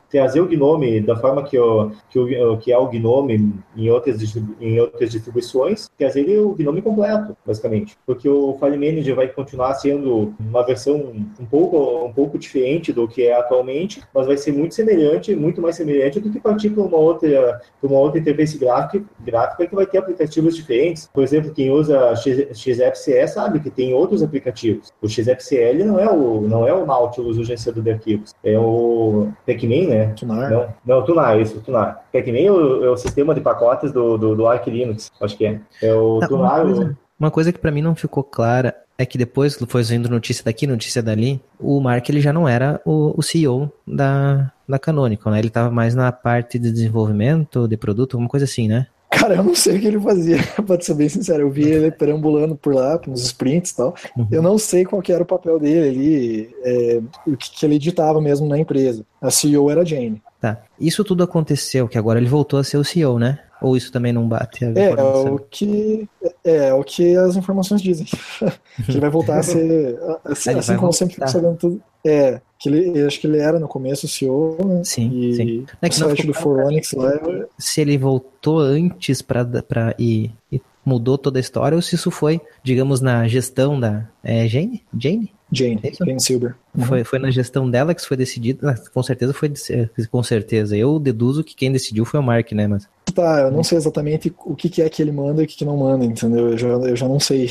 trazer o Gnome da forma que, o, que, o, que é o Gnome em outras, em outras distribuições, trazer o Gnome completo, basicamente. Porque o File Manager vai continuar sendo uma versão um pouco, um pouco diferente do que é atualmente, mas vai ser muito semelhante, muito mais semelhante do que partir para uma outra, uma outra interface gráfica, gráfica que vai ter aplicativos diferentes. Por exemplo, quem usa XFCE sabe que tem outros aplicativos. O XFCL não é o, não é o Nautilus, o gerenciador de arquivos. É o Pacman, né? Tunar. Não, não Tunar, isso, Tunar. Pacman é o, é o sistema de pacotes do, do, do Arch Linux, acho que é. É o tá, Tunar... Uma coisa, Uma coisa que para mim não ficou clara é que depois foi saindo notícia daqui, notícia dali, o Mark ele já não era o, o CEO da, da Canonical, né? Ele estava mais na parte de desenvolvimento de produto, alguma coisa assim, né? Cara, eu não sei o que ele fazia, *laughs* pra ser bem sincero. Eu vi ele perambulando por lá, nos sprints e tal. Uhum. Eu não sei qual era o papel dele ali, é, o que, que, ele editava mesmo na empresa. A CEO era a Jane. Tá. Isso tudo aconteceu, que agora ele voltou a ser o CEO, né? Ou isso também não bate? é, é o que é, é, o que as informações dizem. *laughs* que ele vai voltar a ser assim, assim como sempre fico sabendo tudo. É, que ele, acho que ele era no começo o CEO, né? Sim, e sim. É que o site do Foronix lá. Se ele voltou antes para para e, e mudou toda a história ou se isso foi, digamos, na gestão da é, Jane? Jane? Jane, é Jane Silver. Uhum. Foi, foi na gestão dela que isso foi decidido. Ah, com certeza foi com certeza. Eu deduzo que quem decidiu foi o Mark, né? Mas tá, eu não sei exatamente o que, que é que ele manda e o que, que não manda, entendeu? Eu já, eu já não sei.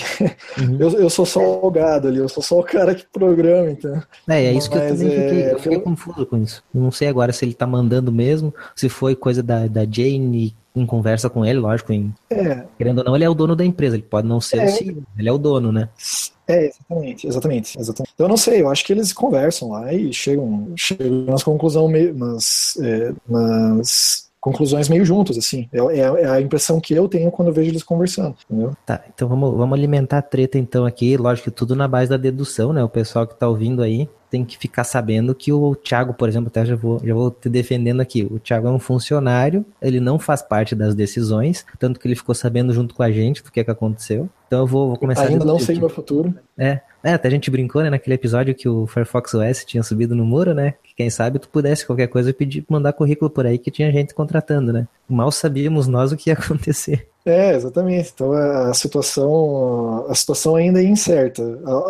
Uhum. *laughs* Eu, eu sou só o gado ali, eu sou só o cara que programa, então. É, é isso Mas, que eu também fiquei, é... eu fiquei confuso com isso. Eu não sei agora se ele tá mandando mesmo, se foi coisa da, da Jane em conversa com ele, lógico, em, é. querendo ou não, ele é o dono da empresa, ele pode não ser é. o CEO, ele é o dono, né? É, exatamente, exatamente, exatamente. Eu não sei, eu acho que eles conversam lá e chegam, chegam nas conclusões, nas, é, nas conclusões meio juntos, assim. É, é, é, a impressão que eu tenho quando eu vejo eles conversando, entendeu? Tá, então vamos, vamos alimentar a treta então aqui, lógico que tudo na base da dedução, né? O pessoal que tá ouvindo aí tem que ficar sabendo que o Thiago, por exemplo, até já vou, já vou te defendendo aqui. O Thiago é um funcionário, ele não faz parte das decisões, tanto que ele ficou sabendo junto com a gente do que, é que aconteceu. Então eu vou, vou começar Ainda não sei meu futuro. É, é, até a gente brincou, né, naquele episódio que o Firefox OS tinha subido no muro, né? Que quem sabe tu pudesse qualquer coisa pedir, mandar currículo por aí que tinha gente contratando, né? Mal sabíamos nós o que ia *laughs* acontecer. É, exatamente. Então a situação, a situação ainda é incerta.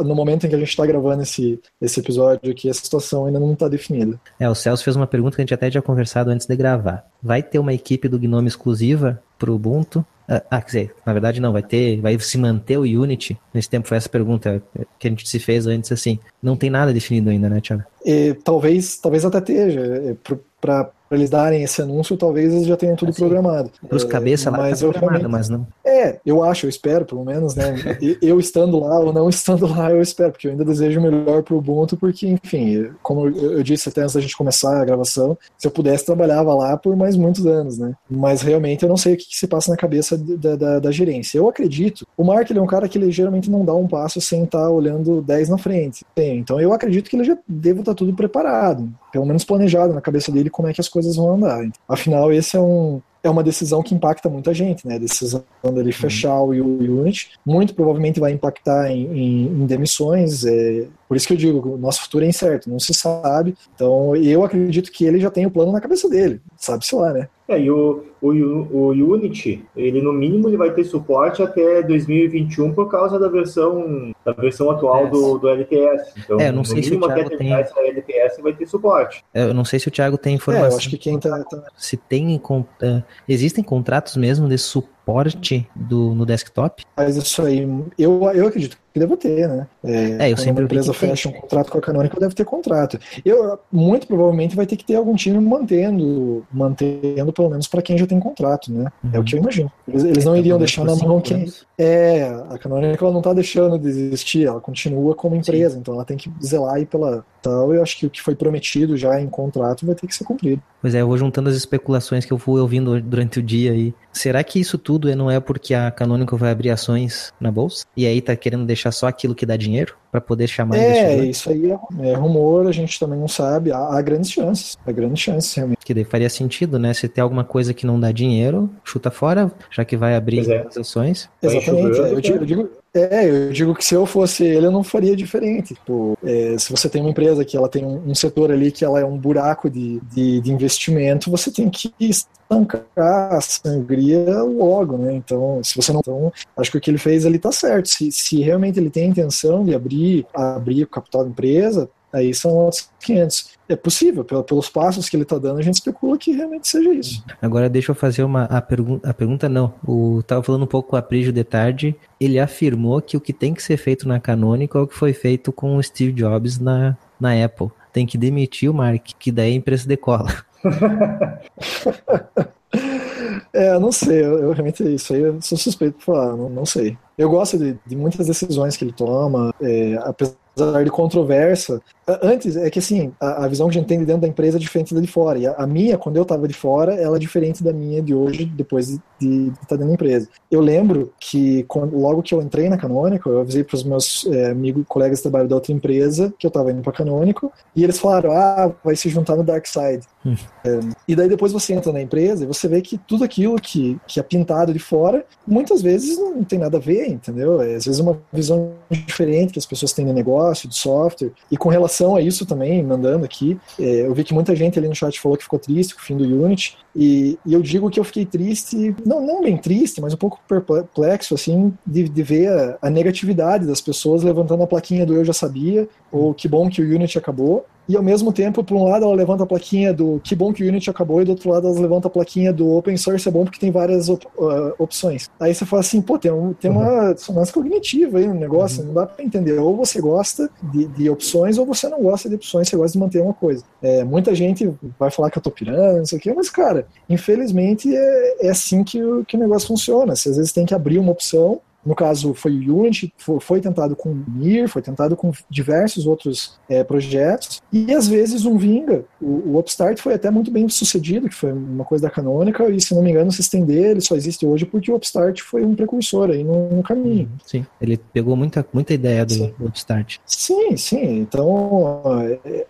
No momento em que a gente está gravando esse, esse episódio aqui, a situação ainda não está definida. É, o Celso fez uma pergunta que a gente até tinha conversado antes de gravar. Vai ter uma equipe do Gnome exclusiva para o Ubuntu? Ah, ah, quer dizer, na verdade não, vai ter, vai se manter o Unity. Nesse tempo foi essa pergunta que a gente se fez antes, assim. Não tem nada definido ainda, né, Thiago? E, talvez, talvez até esteja. É, para eles darem esse anúncio, talvez eles já tenham tudo assim, programado. Para os é, cabeça lá mas tá programado, realmente... mas não. É, eu acho, eu espero, pelo menos, né? *laughs* eu estando lá ou não estando lá, eu espero, porque eu ainda desejo melhor para o Ubuntu, porque, enfim, como eu disse até antes da gente começar a gravação, se eu pudesse, trabalhava lá por mais muitos anos, né? Mas realmente eu não sei o que, que se passa na cabeça da, da, da, gerência. Eu acredito, o Mark ele é um cara que ele geralmente não dá um passo sem estar tá olhando 10 na frente. Então eu acredito que ele já deva estar tá tudo preparado, pelo menos planejado na cabeça dele como é que as coisas vão andar. Afinal, esse é um, é uma decisão que impacta muita gente, né? A decisão dele fechar o Unity muito provavelmente vai impactar em, em, em demissões. É, por isso que eu digo, o nosso futuro é incerto, não se sabe. Então, eu acredito que ele já tem o plano na cabeça dele, sabe-se lá, né? É, e o, o, o Unity, ele no mínimo ele vai ter suporte até 2021 por causa da versão da versão atual do, do LTS. Então, é, eu não sei se o Thiago tem... essa LTS vai ter suporte. É, eu não sei se o Thiago tem informação. É, eu acho que quem tá, tá... Se tem, uh, existem contratos mesmo de suporte do, no desktop? Mas isso aí, eu, eu acredito que deva ter, né? É, é eu sempre a empresa fecha um contrato com a Canonical, deve ter contrato. Eu, muito provavelmente vai ter que ter algum time mantendo, mantendo pelo menos para quem já tem contrato, né? Uhum. É o que eu imagino. Eles, eles não iriam deixar na mão quem. É, a Canonical não está deixando de existir, ela continua como empresa, Sim. então ela tem que zelar aí pela tal. Eu acho que o que foi prometido já em contrato vai ter que ser cumprido. Pois é, eu vou juntando as especulações que eu fui ouvindo durante o dia aí. Será que isso tudo não é porque a Canonical vai abrir ações na bolsa? E aí tá querendo deixar só aquilo que dá dinheiro? para poder chamar É, isso aí é, é, rumor, a gente também não sabe. Há, há, grandes chances, há grandes chances realmente. Que daí faria sentido, né? Se tem alguma coisa que não dá dinheiro, chuta fora, já que vai abrir é. as ações. Exatamente. Eu digo, eu digo, é, eu digo que se eu fosse ele, eu não faria diferente. Tipo, é, se você tem uma empresa que ela tem um, um, setor ali que ela é um buraco de, de, de investimento, você tem que estancar a sangria logo, né? Então, se você não. Então, acho que o que ele fez ali tá certo. Se, se realmente ele tem a intenção de abrir, abrir o capital da empresa, aí são outros 500 é possível, pelos passos que ele está dando, a gente especula que realmente seja isso. Agora deixa eu fazer uma a pergunta, a pergunta não. O tava falando um pouco com a Prígio de tarde, ele afirmou que o que tem que ser feito na Canonical é o que foi feito com o Steve Jobs na, na Apple. Tem que demitir o Mark, que daí a empresa decola. *laughs* é, não sei, eu, eu, realmente isso aí eu sou suspeito de falar, não, não sei. Eu gosto de, de muitas decisões que ele toma, é, apesar de controversa. Antes, é que assim, a, a, visão que a gente tem de dentro da empresa é diferente da de fora. E a, a minha, quando eu estava de fora, ela é diferente da minha de hoje, depois de, de, de estar dentro da empresa. Eu lembro que quando, logo que eu entrei na Canônico, eu avisei para os meus é, amigos, colegas de trabalho da outra empresa que eu estava indo para Canônico, e eles falaram: ah, vai se juntar no Dark Side. Hum. É, e daí depois você entra na empresa e você vê que tudo aquilo que, que é pintado de fora, muitas vezes não tem nada a ver, entendeu? É, às vezes uma visão diferente que as pessoas têm de negócio, de software. E com relação a isso também, mandando aqui, é, eu vi que muita gente ali no chat falou que ficou triste com o fim do Unity. E, e, eu digo que eu fiquei triste, não, não bem triste, mas um pouco perplexo, assim, de, de ver a, a negatividade das pessoas levantando a plaquinha do eu já sabia, ou que bom que o Unity acabou, e ao mesmo tempo, por um lado, ela levanta a plaquinha do que bom que o Unity acabou, e do outro lado, ela levanta a plaquinha do open source é bom porque tem várias op uh, opções. Aí você fala assim, pô, tem, um, tem uma dissonância cognitiva aí no negócio, uhum. não dá pra entender. Ou você gosta de, de, opções, ou você não gosta de opções, você gosta de manter uma coisa. É, muita gente vai falar que eu tô pirando, não sei o quê, mas, cara, infelizmente é, é assim que o, que o negócio funciona. Você às vezes tem que abrir uma opção no caso, foi o Unity, foi, tentado com o Mir, foi tentado com diversos outros é, projetos, e às vezes um vinga. O, o, Upstart foi até muito bem sucedido, que foi uma coisa da canônica, e se não me engano, o sistema dele só existe hoje porque o Upstart foi um precursor aí no, no caminho. Uhum, sim, ele pegou muita, muita ideia do, sim. Upstart. Sim, sim. Então,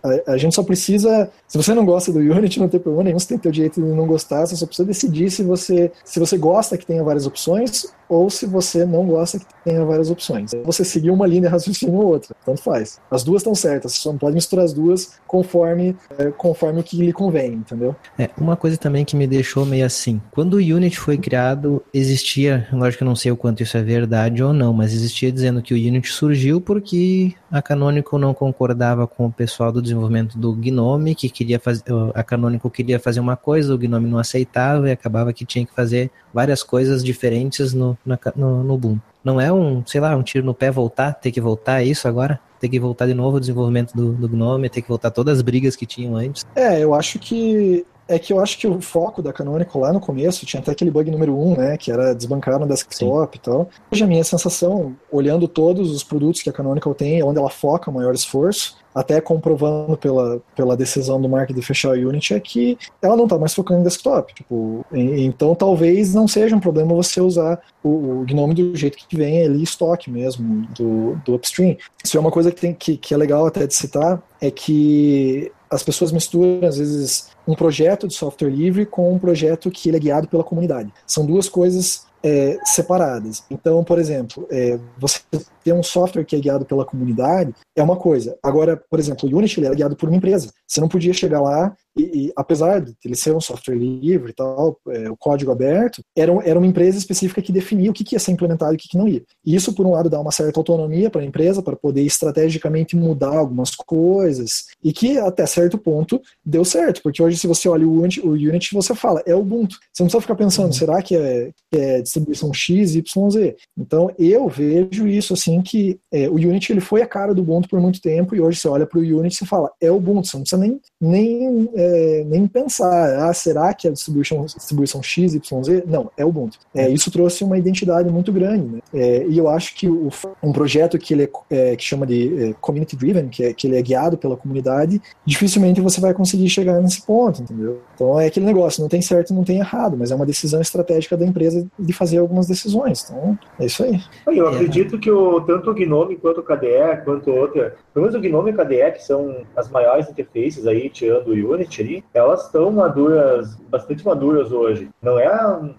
a, a, gente só precisa. Se você não gosta do Unity, não tem problema nenhum, você tem que ter o direito de não gostar, você só precisa decidir se você, se você gosta que tenha várias opções ou se você não gosta que tenha várias opções. Você seguir uma linha de raciocínio ou outra, tanto faz. As duas estão certas, você só não pode misturar as duas conforme, é, conforme o que lhe convém, entendeu? É, uma coisa também que me deixou meio assim, quando o Unity foi criado, existia, lógico que eu não sei o quanto isso é verdade ou não, mas existia dizendo que o Unity surgiu porque a Canonical não concordava com o pessoal do desenvolvimento do Gnome, que queria fazer, a Canonical queria fazer uma coisa, o Gnome não aceitava e acabava que tinha que fazer várias coisas diferentes no, no, no Boom. Não é um, sei lá, um tiro no pé voltar, ter que voltar, é isso agora? Ter que voltar de novo o desenvolvimento do, do Gnome, ter que voltar todas as brigas que tinham antes. É, eu acho que é que eu acho que o foco da Canonical lá no começo tinha até aquele bug número um, né, que era desbancar no desktop Sim. e tal. Hoje a minha sensação, olhando todos os produtos que a Canonical tem, onde ela foca o maior esforço, até comprovando pela, pela decisão do Mark de fechar o Unity, é que ela não está mais focando em desktop. Tipo, então talvez não seja um problema você usar o, o Gnome do jeito que vem ali estoque mesmo, do, do upstream. Isso é uma coisa que, tem, que, que é legal até de citar, é que as pessoas misturam, às vezes, um projeto de software livre com um projeto que ele é guiado pela comunidade. São duas coisas é, separadas. Então, por exemplo, é, você ter um software que é guiado pela comunidade é uma coisa. Agora, por exemplo, o Unity era guiado por uma empresa. Você não podia chegar lá e, e apesar de ele ser um software livre e tal, é, o código aberto, era, era uma empresa específica que definia o que, que ia ser implementado e o que, que não ia. E isso, por um lado, dá uma certa autonomia para a empresa para poder estrategicamente mudar algumas coisas e que até certo ponto deu certo, porque hoje se você olha o Unity, o Unity você fala, é Ubuntu. Você não precisa ficar pensando, uhum. será que é, que é distribuição X, Y, Z? Então eu vejo isso assim assim que é, o Unity ele foi a cara do Ubuntu por muito tempo e hoje você olha para o Unity e fala, é o Ubuntu, você não precisa nem, nem, é, nem pensar, ah, será que é a distribuição, distribuição X, Y, Z? Não, é o Ubuntu. É, isso trouxe uma identidade muito grande, né? É, e eu acho que o, um projeto que ele é, é que chama de é, community driven, que, é, que ele é guiado pela comunidade, dificilmente você vai conseguir chegar nesse ponto, entendeu? Então é aquele negócio, não tem certo, não tem errado, mas é uma decisão estratégica da empresa de fazer algumas decisões. Então é isso aí. Eu acredito que o tanto o Gnome quanto o KDE, quanto outra, pelo menos o Gnome e o KDE, que são as maiores interfaces aí, tirando o Unity ali, elas estão maduras, bastante maduras hoje. Não é,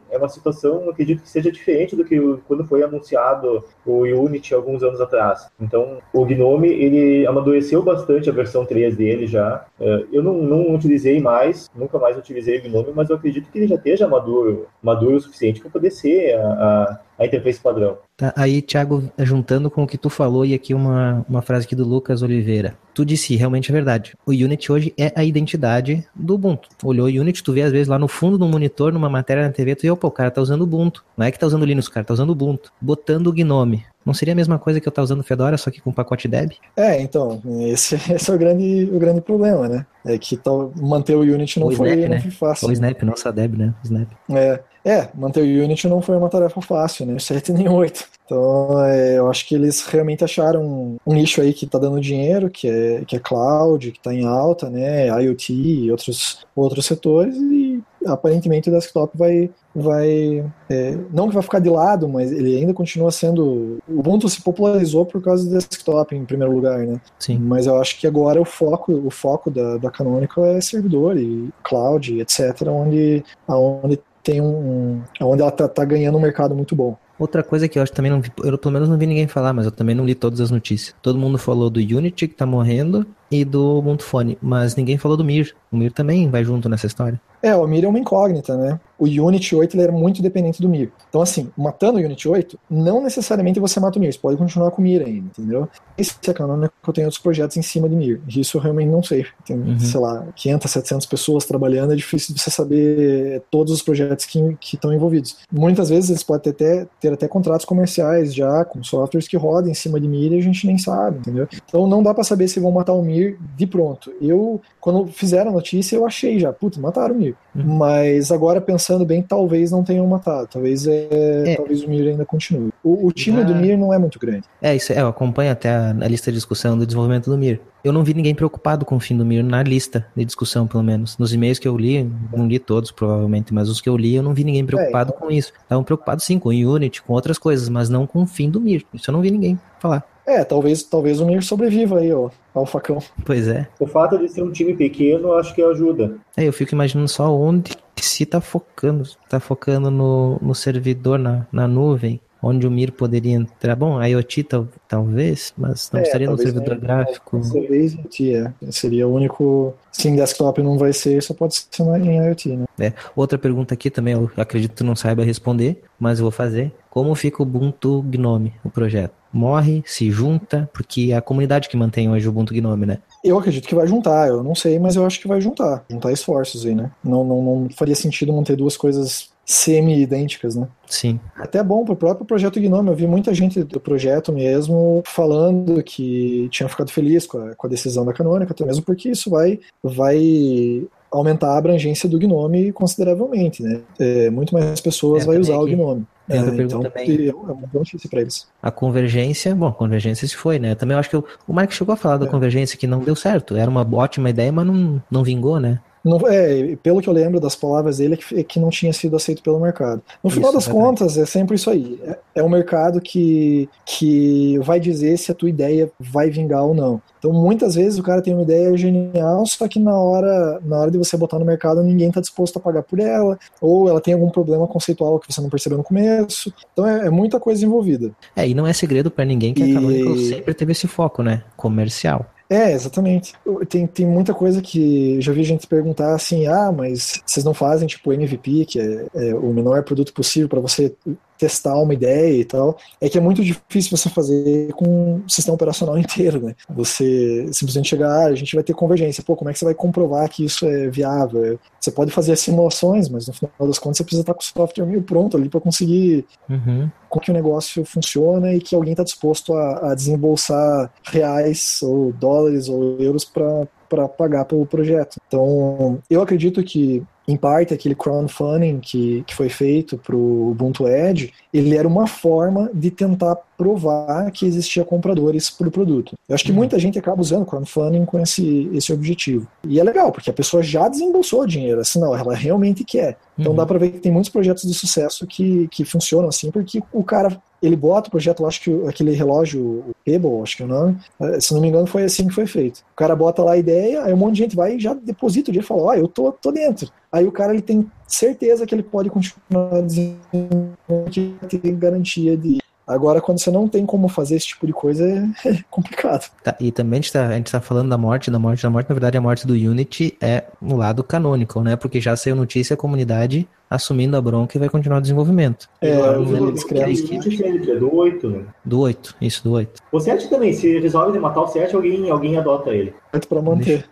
é uma situação, acredito que seja diferente do que quando foi anunciado o Unity alguns anos atrás. Então, o Gnome, ele amadureceu bastante a versão 3 dele já. É, eu não, não utilizei mais, nunca mais utilizei o Gnome, mas eu acredito que ele já esteja maduro, maduro o suficiente para poder ser a, a a interface padrão. Tá, aí, Thiago, juntando com o que tu falou e aqui uma, uma frase aqui do Lucas Oliveira. Tu disse, realmente é verdade. O Unity hoje é a identidade do Ubuntu. Olhou o Unity, tu vê às vezes lá no fundo do monitor, numa matéria na TV, tu vê, opa, o cara tá usando Ubuntu. Não é que tá usando Linux, o cara tá usando Ubuntu. Botando o Gnome. Não seria a mesma coisa que eu estar tá usando Fedora, só que com pacote Deb? É, então, esse, *laughs* esse é o grande, o grande problema, né? É que tal, manter o Unity não, o foi, Snap, não né? foi fácil. O Snap, nossa Deb, né? O Snap. É, é, manter o Unity não foi uma tarefa fácil, né? 7 nem 8. Então, é, eu acho que eles realmente acharam um nicho aí que está dando dinheiro, que é, que é cloud, que está em alta, né, IoT e outros, outros setores, e aparentemente o desktop vai, vai é, não que vai ficar de lado, mas ele ainda continua sendo. O Ubuntu se popularizou por causa do desktop em primeiro lugar, né? Sim. Mas eu acho que agora o foco, o foco da, da Canonical é servidor e cloud, etc., onde, onde tem um, onde ela tá, tá ganhando um mercado muito bom. Outra coisa que eu acho também não vi, eu pelo menos não vi ninguém falar, mas eu também não li todas as notícias. Todo mundo falou do Unity que tá morrendo e do Ubuntu Phone, mas ninguém falou do Mir. O Mir também vai junto nessa história. É, o Mir é uma incógnita, né? O Unity 8 ele era muito dependente do Mir. Então, assim, matando o Unity 8, não necessariamente você mata o Mir, você pode continuar com o Mir ainda, entendeu? Esse é canônico eu tenho outros projetos em cima de Mir. Isso eu realmente não sei. Tem, uhum. sei lá, 500, 700 pessoas trabalhando, é difícil você saber todos os projetos que, que estão envolvidos. Muitas vezes eles podem ter até, ter até contratos comerciais já, com softwares que rodam em cima de Mir e a gente nem sabe, entendeu? Então não dá para saber se vão matar o Mir de pronto. Eu, quando fizeram a notícia, eu achei já, putz, mataram o Mir. Uhum. Mas agora pensando bem, talvez não tenham matado. Talvez, é, é. talvez o Mir ainda continue. O, o time ah. do Mir não é muito grande. É, isso é, eu acompanho até a, a, lista de discussão do desenvolvimento do Mir. Eu não vi ninguém preocupado com o fim do Mir na lista de discussão, pelo menos. Nos e-mails que eu li, não li todos provavelmente, mas os que eu li, eu não vi ninguém preocupado é, então... com isso. Estavam preocupados sim com o Unity, com outras coisas, mas não com o fim do Mir. Isso eu não vi ninguém falar. É, talvez, talvez o Mir sobreviva aí, ó, ao facão. Pois é. O fato de ser um time pequeno, acho que ajuda. É, eu fico imaginando só onde se tá focando. Tá focando no, no servidor, na, na nuvem, onde o Mir poderia entrar. Bom, a IoT tal, talvez, mas não é, estaria no servidor não, gráfico. Talvez IoT, é. Seria o único. Sim, desktop não vai ser, só pode ser em IoT, né? É. Outra pergunta aqui também, eu acredito que tu não saiba responder, mas eu vou fazer. Como fica o Ubuntu Gnome, o projeto? morre, se junta, porque é a comunidade que mantém hoje o Ubuntu Gnome, né? Eu acredito que vai juntar, eu não sei, mas eu acho que vai juntar. Juntar esforços aí, né? Não, não, não faria sentido manter duas coisas semi-idênticas, né? Sim. Até bom pro próprio projeto Gnome. Eu vi muita gente do projeto mesmo falando que tinha ficado feliz com a, com a decisão da Canônica, até mesmo porque isso vai, vai aumentar a abrangência do Gnome consideravelmente, né? É, muito mais pessoas é, vai usar o Gnome. É, então, também. é uma boa notícia para eles. A convergência, bom, a convergência se foi, né? Também acho que o, o Mark chegou a falar da é. convergência que não deu certo. Era uma ótima ideia, mas não, não vingou, né? Não, é, pelo que eu lembro das palavras dele, é que, é que não tinha sido aceito pelo mercado. No isso, final das é contas, é sempre isso aí. É, é um mercado que, que vai dizer se a tua ideia vai vingar ou não. Então, muitas vezes o cara tem uma ideia genial, só que na hora, na hora de você botar no mercado, ninguém está disposto a pagar por ela, ou ela tem algum problema conceitual que você não percebeu no começo. Então, é, é muita coisa envolvida. É, e não é segredo para ninguém que e... a Canonical sempre teve esse foco, né? Comercial. É, exatamente. Tem, tem muita coisa que já vi gente perguntar assim: ah, mas vocês não fazem tipo MVP, que é, é o menor produto possível para você testar uma ideia e tal, é que é muito difícil você fazer com o sistema operacional *laughs* inteiro, né? Você simplesmente chegar, ah, a gente vai ter convergência. Pô, como é que você vai comprovar que isso é viável? Você pode fazer as simulações, mas no final das contas você precisa estar com o software meio pronto ali para conseguir uhum. com que o negócio funcione e que alguém está disposto a, a desembolsar reais ou dólares ou euros para pagar pelo projeto. Então, eu acredito que em parte, aquele crowdfunding que, que foi feito para o Ubuntu Edge, ele era uma forma de tentar provar que existia compradores para o produto. Eu acho que uhum. muita gente acaba usando crowdfunding com esse, esse objetivo. E é legal, porque a pessoa já desembolsou dinheiro, assim, não, ela realmente quer. Então uhum. dá para ver que tem muitos projetos de sucesso que, que funcionam assim, porque o cara ele bota o projeto, acho que aquele relógio, o Pebble, acho que é o nome, eh, se não me engano, foi assim que foi feito. O cara bota lá a ideia, aí um monte de gente vai e já deposita o dinheiro e fala, ó, oh, eu tô, tô dentro. Aí o cara ele tem certeza que ele pode continuar que tem garantia de Agora, quando você não tem como fazer esse tipo de coisa, *laughs* é complicado. Tá, e também a gente, tá, gente tá falando da morte, da morte, da morte. Na verdade, a morte do Unity é no lado canônico, né? Porque já saiu notícia, a comunidade assumindo a bronca e vai continuar o desenvolvimento. É, eu não lembro que é do 8, né? Do 8, isso, do 8. O 7 também, se resolve de matar o 7, alguém, alguém adota ele. 8 pra manter.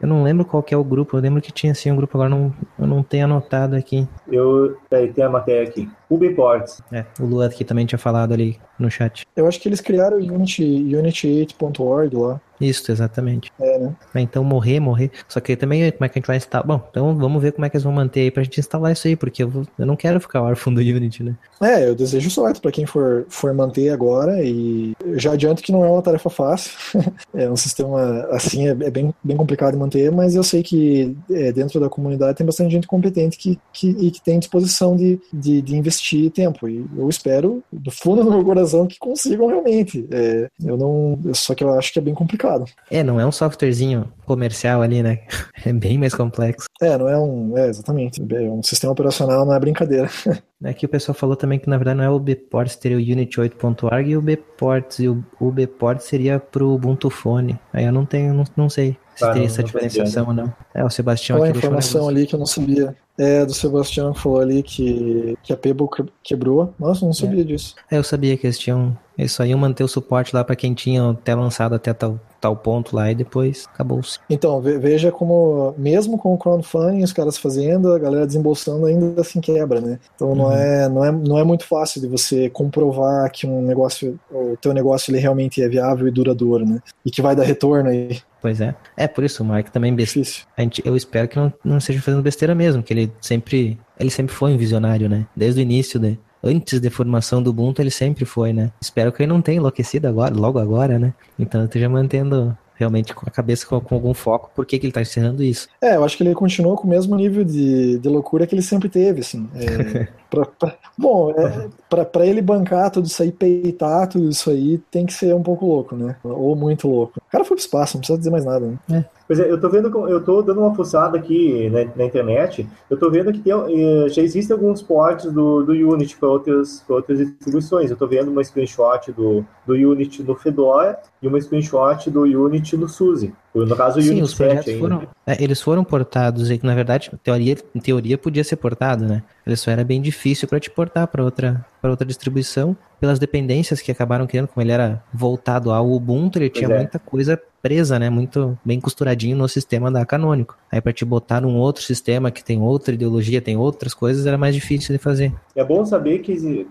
Eu não lembro qual que é o grupo, eu lembro que tinha assim um grupo, agora não, eu não tenho anotado aqui. Eu é, tem a matéria aqui. Ubiports. É, o Lua aqui também tinha falado ali no chat. Eu acho que eles criaram o Unity, Unity8.org lá. Isso, exatamente. É, né? Então morrer, morrer. Só que também como é que a gente vai instalar? Bom, então vamos ver como é que eles vão manter aí pra gente instalar isso aí, porque eu, vou- eu não quero ficar órfão do Unity, né? É, eu desejo sorte pra quem for, for manter agora e já adianto que não é uma tarefa fácil. *laughs* é um sistema assim, é, é bem, bem complicado de manter, mas eu sei que é, dentro da comunidade tem bastante gente competente que, que, e que tem disposição de, de, de investir tempo. E eu espero, do fundo do meu coração, que consigam realmente. É, eu não, só que eu acho que é bem complicado. É, não é um softwarezinho comercial ali, né? *laughs* É bem mais complexo. É, não é um. É, exatamente. É um sistema operacional, não é brincadeira. *laughs* Aqui o pessoal falou também que na verdade não é o Bports, teria o Unity 8.org e o Bports, e o, o Bports seria pro Ubuntu Phone. Aí eu não tenho, não, não sei se Ah, teria não- essa não faz diferenciação ou não. É, o Sebastião Olha a aqui deixou um informação ali que eu não sabia. É, do Sebastião que falou ali que, que a Pebble que- quebrou. Nossa, não sabia disso. É, eu sabia que eles tinham. Eles só iam manter o suporte lá pra quem tinha até lançado até tal, tal ponto lá e depois acabou-se. Então, ve- veja como, mesmo com o crowdfunding, os caras fazendo, a galera desembolsando ainda assim quebra, né? Então não, Uhum. é, não, é, não é muito fácil de você comprovar que um negócio, o teu negócio ele realmente é viável e duradouro, né? E que vai dar retorno aí. Pois é. É por isso, o Mark também besteira. Difícil. A gente, eu espero que não, não esteja fazendo besteira mesmo, que ele sempre. Ele sempre foi um visionário, né? Desde o início, né? Antes da formação do Ubuntu, ele sempre foi, né? Espero que ele não tenha enlouquecido agora, logo agora, né? Então esteja mantendo realmente com a cabeça com, com algum foco, por que, que ele tá encerrando isso. É, eu acho que ele continua com o mesmo nível de, de loucura que ele sempre teve, assim. É, *laughs* pra- pra- bom, é, pra, pra ele bancar tudo isso aí, peitar tudo isso aí, tem que ser um pouco louco, né? Ou muito louco. O cara foi pro espaço, não precisa dizer mais nada, né? Pois é, eu tô vendo, eu tô dando uma fuçada aqui na, na internet, eu tô vendo que tem, eh, já existem alguns ports do, do Unity para outras, pra outras distribuições. Eu tô vendo uma screenshot do, do Unity no Fedora e uma screenshot do Unity no SUSE. No caso, o Sim, Unity os 7 projetos ainda. foram. é, eles foram portados e que, na verdade, em teoria, em teoria podia ser portado, né? Ele só era bem difícil para te portar para outra, pra outra distribuição, pelas dependências que acabaram criando, como ele era voltado ao Ubuntu, ele tinha é. muita coisa presa, né? Muito bem costuradinho no sistema da Canônico. Aí para te botar num outro sistema que tem outra ideologia, tem outras coisas, era mais difícil de fazer. É bom saber que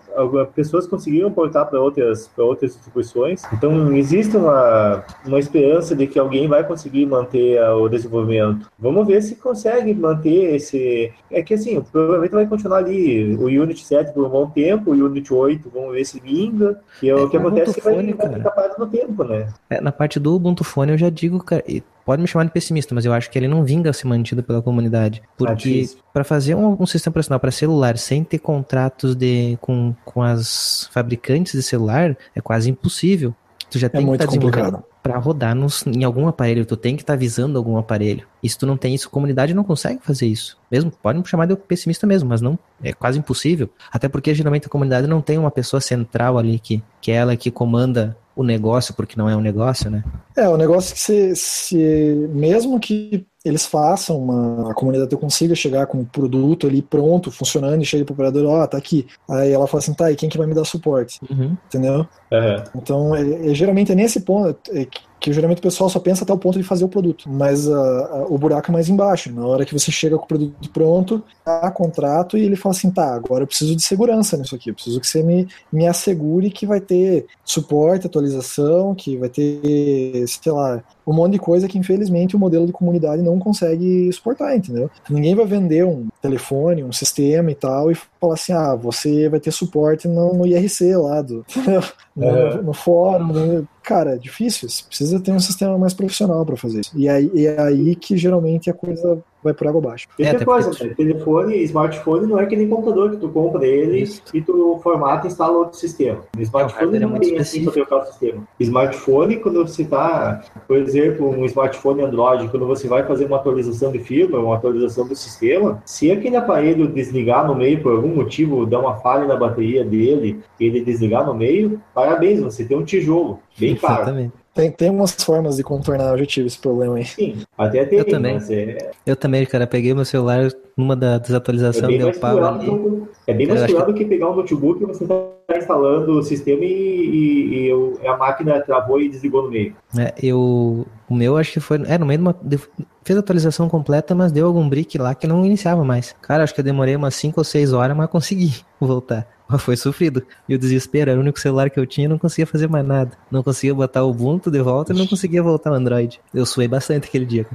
pessoas conseguiram portar para outras, pra outras distribuições. Então, existe uma, uma esperança de que alguém vai conseguir manter o desenvolvimento. Vamos ver se consegue manter esse. É que assim, provavelmente vai continuar ali o Unity 7 por um bom tempo, o Unity 8, vamos ver se vinga. E é, É, o que o acontece é que vai, ficar parado no tempo, né? É, na parte do Ubuntu Phone eu já digo, cara, e pode me chamar de pessimista, mas eu acho que ele não vinga ser mantido pela comunidade. Porque difícil. para fazer um, um sistema operacional para celular sem ter contratos de, com, com as fabricantes de celular é quase impossível. Tu já É tem que muito estar desenvolvendo complicado. Para rodar nos, em algum aparelho, tu tem que estar visando algum aparelho. E se tu não tem isso, a comunidade não consegue fazer isso. Mesmo, pode me chamar de pessimista mesmo, mas não é quase impossível. Até porque geralmente a comunidade não tem uma pessoa central ali que, que é ela que comanda o negócio, porque não é um negócio, né? É, o negócio é que se, se mesmo que eles façam uma, a comunidade consiga chegar com o produto ali pronto, funcionando, e chega pro operador, ó, tá aqui. Aí ela fala assim, tá, e quem que vai me dar suporte? Uhum. Entendeu? Aham. Então, é, é, geralmente é nesse ponto é, que, geralmente o pessoal só pensa até o ponto de fazer o produto, mas o buraco é mais embaixo. Na hora que você chega com o produto pronto, há contrato e ele fala assim, tá, agora eu preciso de segurança nisso aqui, eu preciso que você me, me assegure que vai ter suporte, atualização, que vai ter, sei lá, um monte de coisa que infelizmente o modelo de comunidade não consegue suportar, entendeu? Ninguém vai vender um telefone, um sistema e tal e falar assim, ah, você vai ter suporte no, no IRC lá do, *laughs* no, É. no fórum, cara, é difícil, você precisa ter um sistema mais profissional para fazer isso. E aí, é aí que geralmente a coisa vai por água abaixo. E É, outra até coisa, porque- né? telefone, smartphone não é que nem computador que tu compra ele Isso. e tu formata e instala outro sistema. No smartphone é não muito tem assim para trocar o sistema. Smartphone, quando você está, por exemplo, um smartphone Android, quando você vai fazer uma atualização de firmware, uma atualização do sistema, se aquele aparelho desligar no meio por algum motivo, dar uma falha na bateria dele, e ele desligar no meio, parabéns, você tem um tijolo bem caro. Exatamente. Tem, tem umas formas de contornar, eu já tive esse problema aí. Sim, até tem, Eu também. mas é, Eu também, cara, peguei meu celular numa da é desatualização, bem deu pau ali. do- é bem Cara, mais eu cruel do que pegar um notebook e você está instalando o sistema e, e- e o- a máquina travou e desligou no meio. É, eu. O meu acho que foi. É, no meio de uma. de- Fez a atualização completa, mas deu algum brick lá que não iniciava mais. Cara, acho que eu demorei umas 5 ou 6 horas, mas consegui *laughs* voltar. Foi sofrido. E o desespero era o único celular que eu tinha e não conseguia fazer mais nada. Não conseguia botar o Ubuntu de volta e não conseguia voltar o Android. Eu suei bastante aquele dia.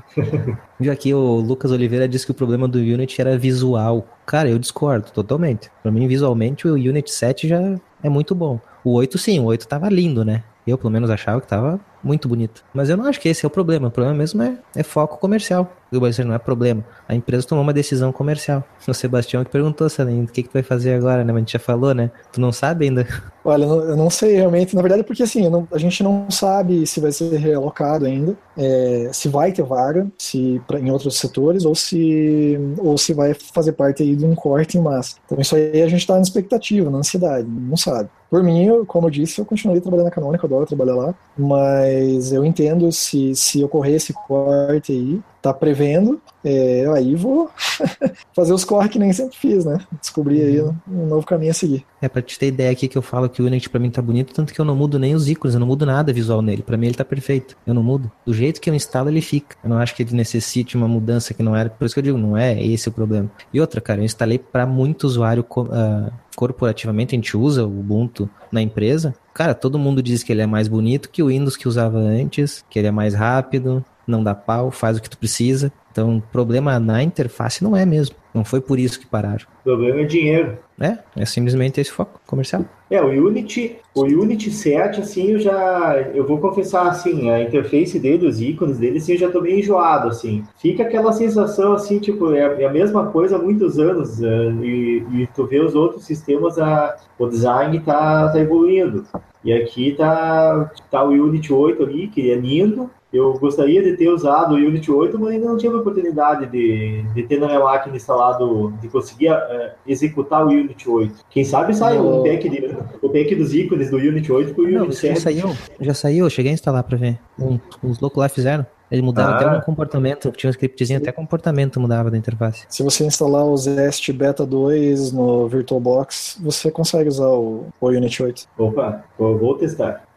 Viu *laughs* aqui o Lucas Oliveira disse que o problema do Unity era visual. Cara, eu discordo totalmente. Para mim, visualmente, o Unity 7 já é muito bom. O 8 sim, o 8 tava lindo, né? Eu, pelo menos, achava que tava muito bonito. Mas eu não acho que esse é o problema. O problema mesmo é, é foco comercial. O não é problema. A empresa tomou uma decisão comercial. O Sebastião que perguntou, Salim, o que, que tu vai fazer agora, né? Mas a gente já falou, né? Tu não sabe ainda? *laughs* Olha, eu não sei realmente. Na verdade, porque assim, não, a gente não sabe se vai ser realocado ainda, é, se vai ter vaga se, pra, em outros setores, ou se, ou se vai fazer parte aí de um corte em massa. Então isso aí a gente está na expectativa, na ansiedade, não sabe. Por mim, eu, como eu disse, eu continuei trabalhando na Canônica, adoro trabalhar lá, mas eu entendo se, se ocorrer esse corte aí, tá prevendo, é, aí vou *laughs* fazer os corre que nem sempre fiz, né? Descobrir aí uhum. um novo caminho a seguir. É, pra te ter ideia aqui que eu falo que o Unity pra mim tá bonito, tanto que eu não mudo nem os ícones, eu não mudo nada visual nele. Pra mim ele tá perfeito. Eu não mudo. Do jeito que eu instalo, ele fica. Eu não acho que ele necessite uma mudança que não era. Por isso que eu digo, não é esse o problema. E outra, cara, eu instalei para muito usuário uh, corporativamente, a gente usa o Ubuntu na empresa. Cara, todo mundo diz que ele é mais bonito que o Windows que usava antes, que ele é mais rápido, não dá pau, faz o que tu precisa. Então, problema na interface não é mesmo. Não foi por isso que pararam. O problema é dinheiro. É, é simplesmente esse foco comercial. É, o Unity, o Unity 7, assim, eu já, eu vou confessar, assim, a interface dele, os ícones dele, assim, eu já tô meio enjoado, assim. Fica aquela sensação, assim, tipo, é, é a mesma coisa há muitos anos, uh, e, e, tu vê os outros sistemas, a, o design tá, tá evoluindo. E aqui tá, tá o Unity 8 ali, que é lindo, eu gostaria de ter usado o Unity 8, mas ainda não tive a oportunidade de, de ter na minha máquina instalado, de conseguir uh, executar o Unity 8. Quem sabe sai o, pack de, o pack dos ícones do Unity 8 para o Unity 7. Já saiu, já saiu, eu cheguei a instalar para ver. Um, os Local lá fizeram. Ele mudava ah. até um comportamento, tinha um scriptzinho, até comportamento mudava da interface. Se você instalar o Zest Beta 2 no VirtualBox, você consegue usar o, o Unity 8. Opa, vou testar.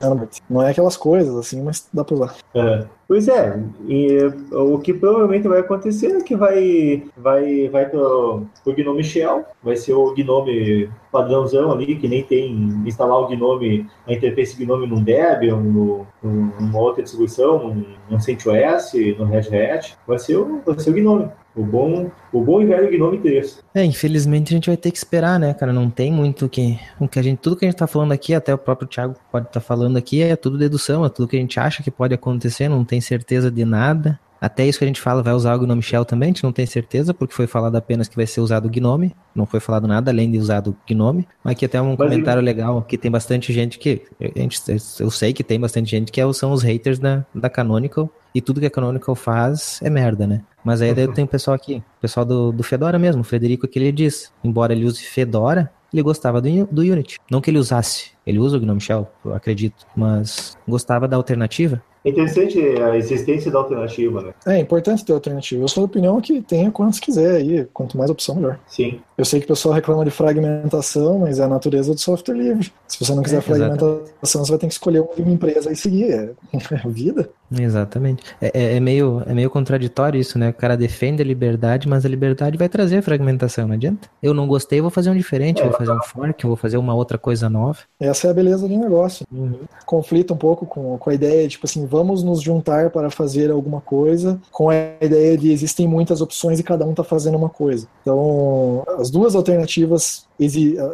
Não é aquelas coisas assim, mas dá pra usar. É. Pois é, e o que provavelmente vai acontecer é que vai, vai, vai pro, pro Gnome Shell, vai ser o Gnome padrãozão ali, que nem tem instalar o Gnome, a interface Gnome num Debian, no, numa outra distribuição, no CentOS, no Red Hat, vai ser o, vai ser o Gnome. O bom, o bom e velho Gnome 3. É, infelizmente a gente vai ter que esperar, né, cara? Não tem muito que. O que a gente, tudo que a gente tá falando aqui, até o próprio Thiago pode estar tá falando aqui, é tudo dedução, é tudo que a gente acha que pode acontecer, não tem certeza de nada. Até isso que a gente fala, vai usar o Gnome Shell também, a gente não tem certeza, porque foi falado apenas que vai ser usado o Gnome, não foi falado nada além de usar o Gnome. Mas aqui até um Mas comentário legal, que tem bastante gente que, a gente, eu sei que tem bastante gente que é são os haters da, da Canonical, e tudo que a Canonical faz é merda, né? Mas aí daí tem o pessoal aqui, o pessoal do, do Fedora mesmo, o Frederico que ele diz, embora ele use Fedora, ele gostava do, do Unity. Não que ele usasse, ele usa o Gnome Shell, eu acredito, mas gostava da alternativa. É interessante a existência da alternativa, né? É importante ter alternativa. Eu sou da opinião que tenha quantos quiser aí, quanto mais opção, melhor. Sim. Eu sei que o pessoal reclama de fragmentação, mas é a natureza do software livre. Se você não quiser é, fragmentação, você vai ter que escolher uma empresa e seguir. É, *laughs* é vida. Exatamente. É, é, é, meio, é meio contraditório isso, né? O cara defende a liberdade, mas a liberdade vai trazer fragmentação, não adianta. Eu não gostei, vou fazer um diferente, vou fazer um fork, vou fazer uma outra coisa nova. Essa é a beleza do negócio. Uhum. Conflita um pouco com, com a ideia, tipo assim, vamos nos juntar para fazer alguma coisa, com a ideia de existem muitas opções e cada um está fazendo uma coisa. Então, as duas alternativas,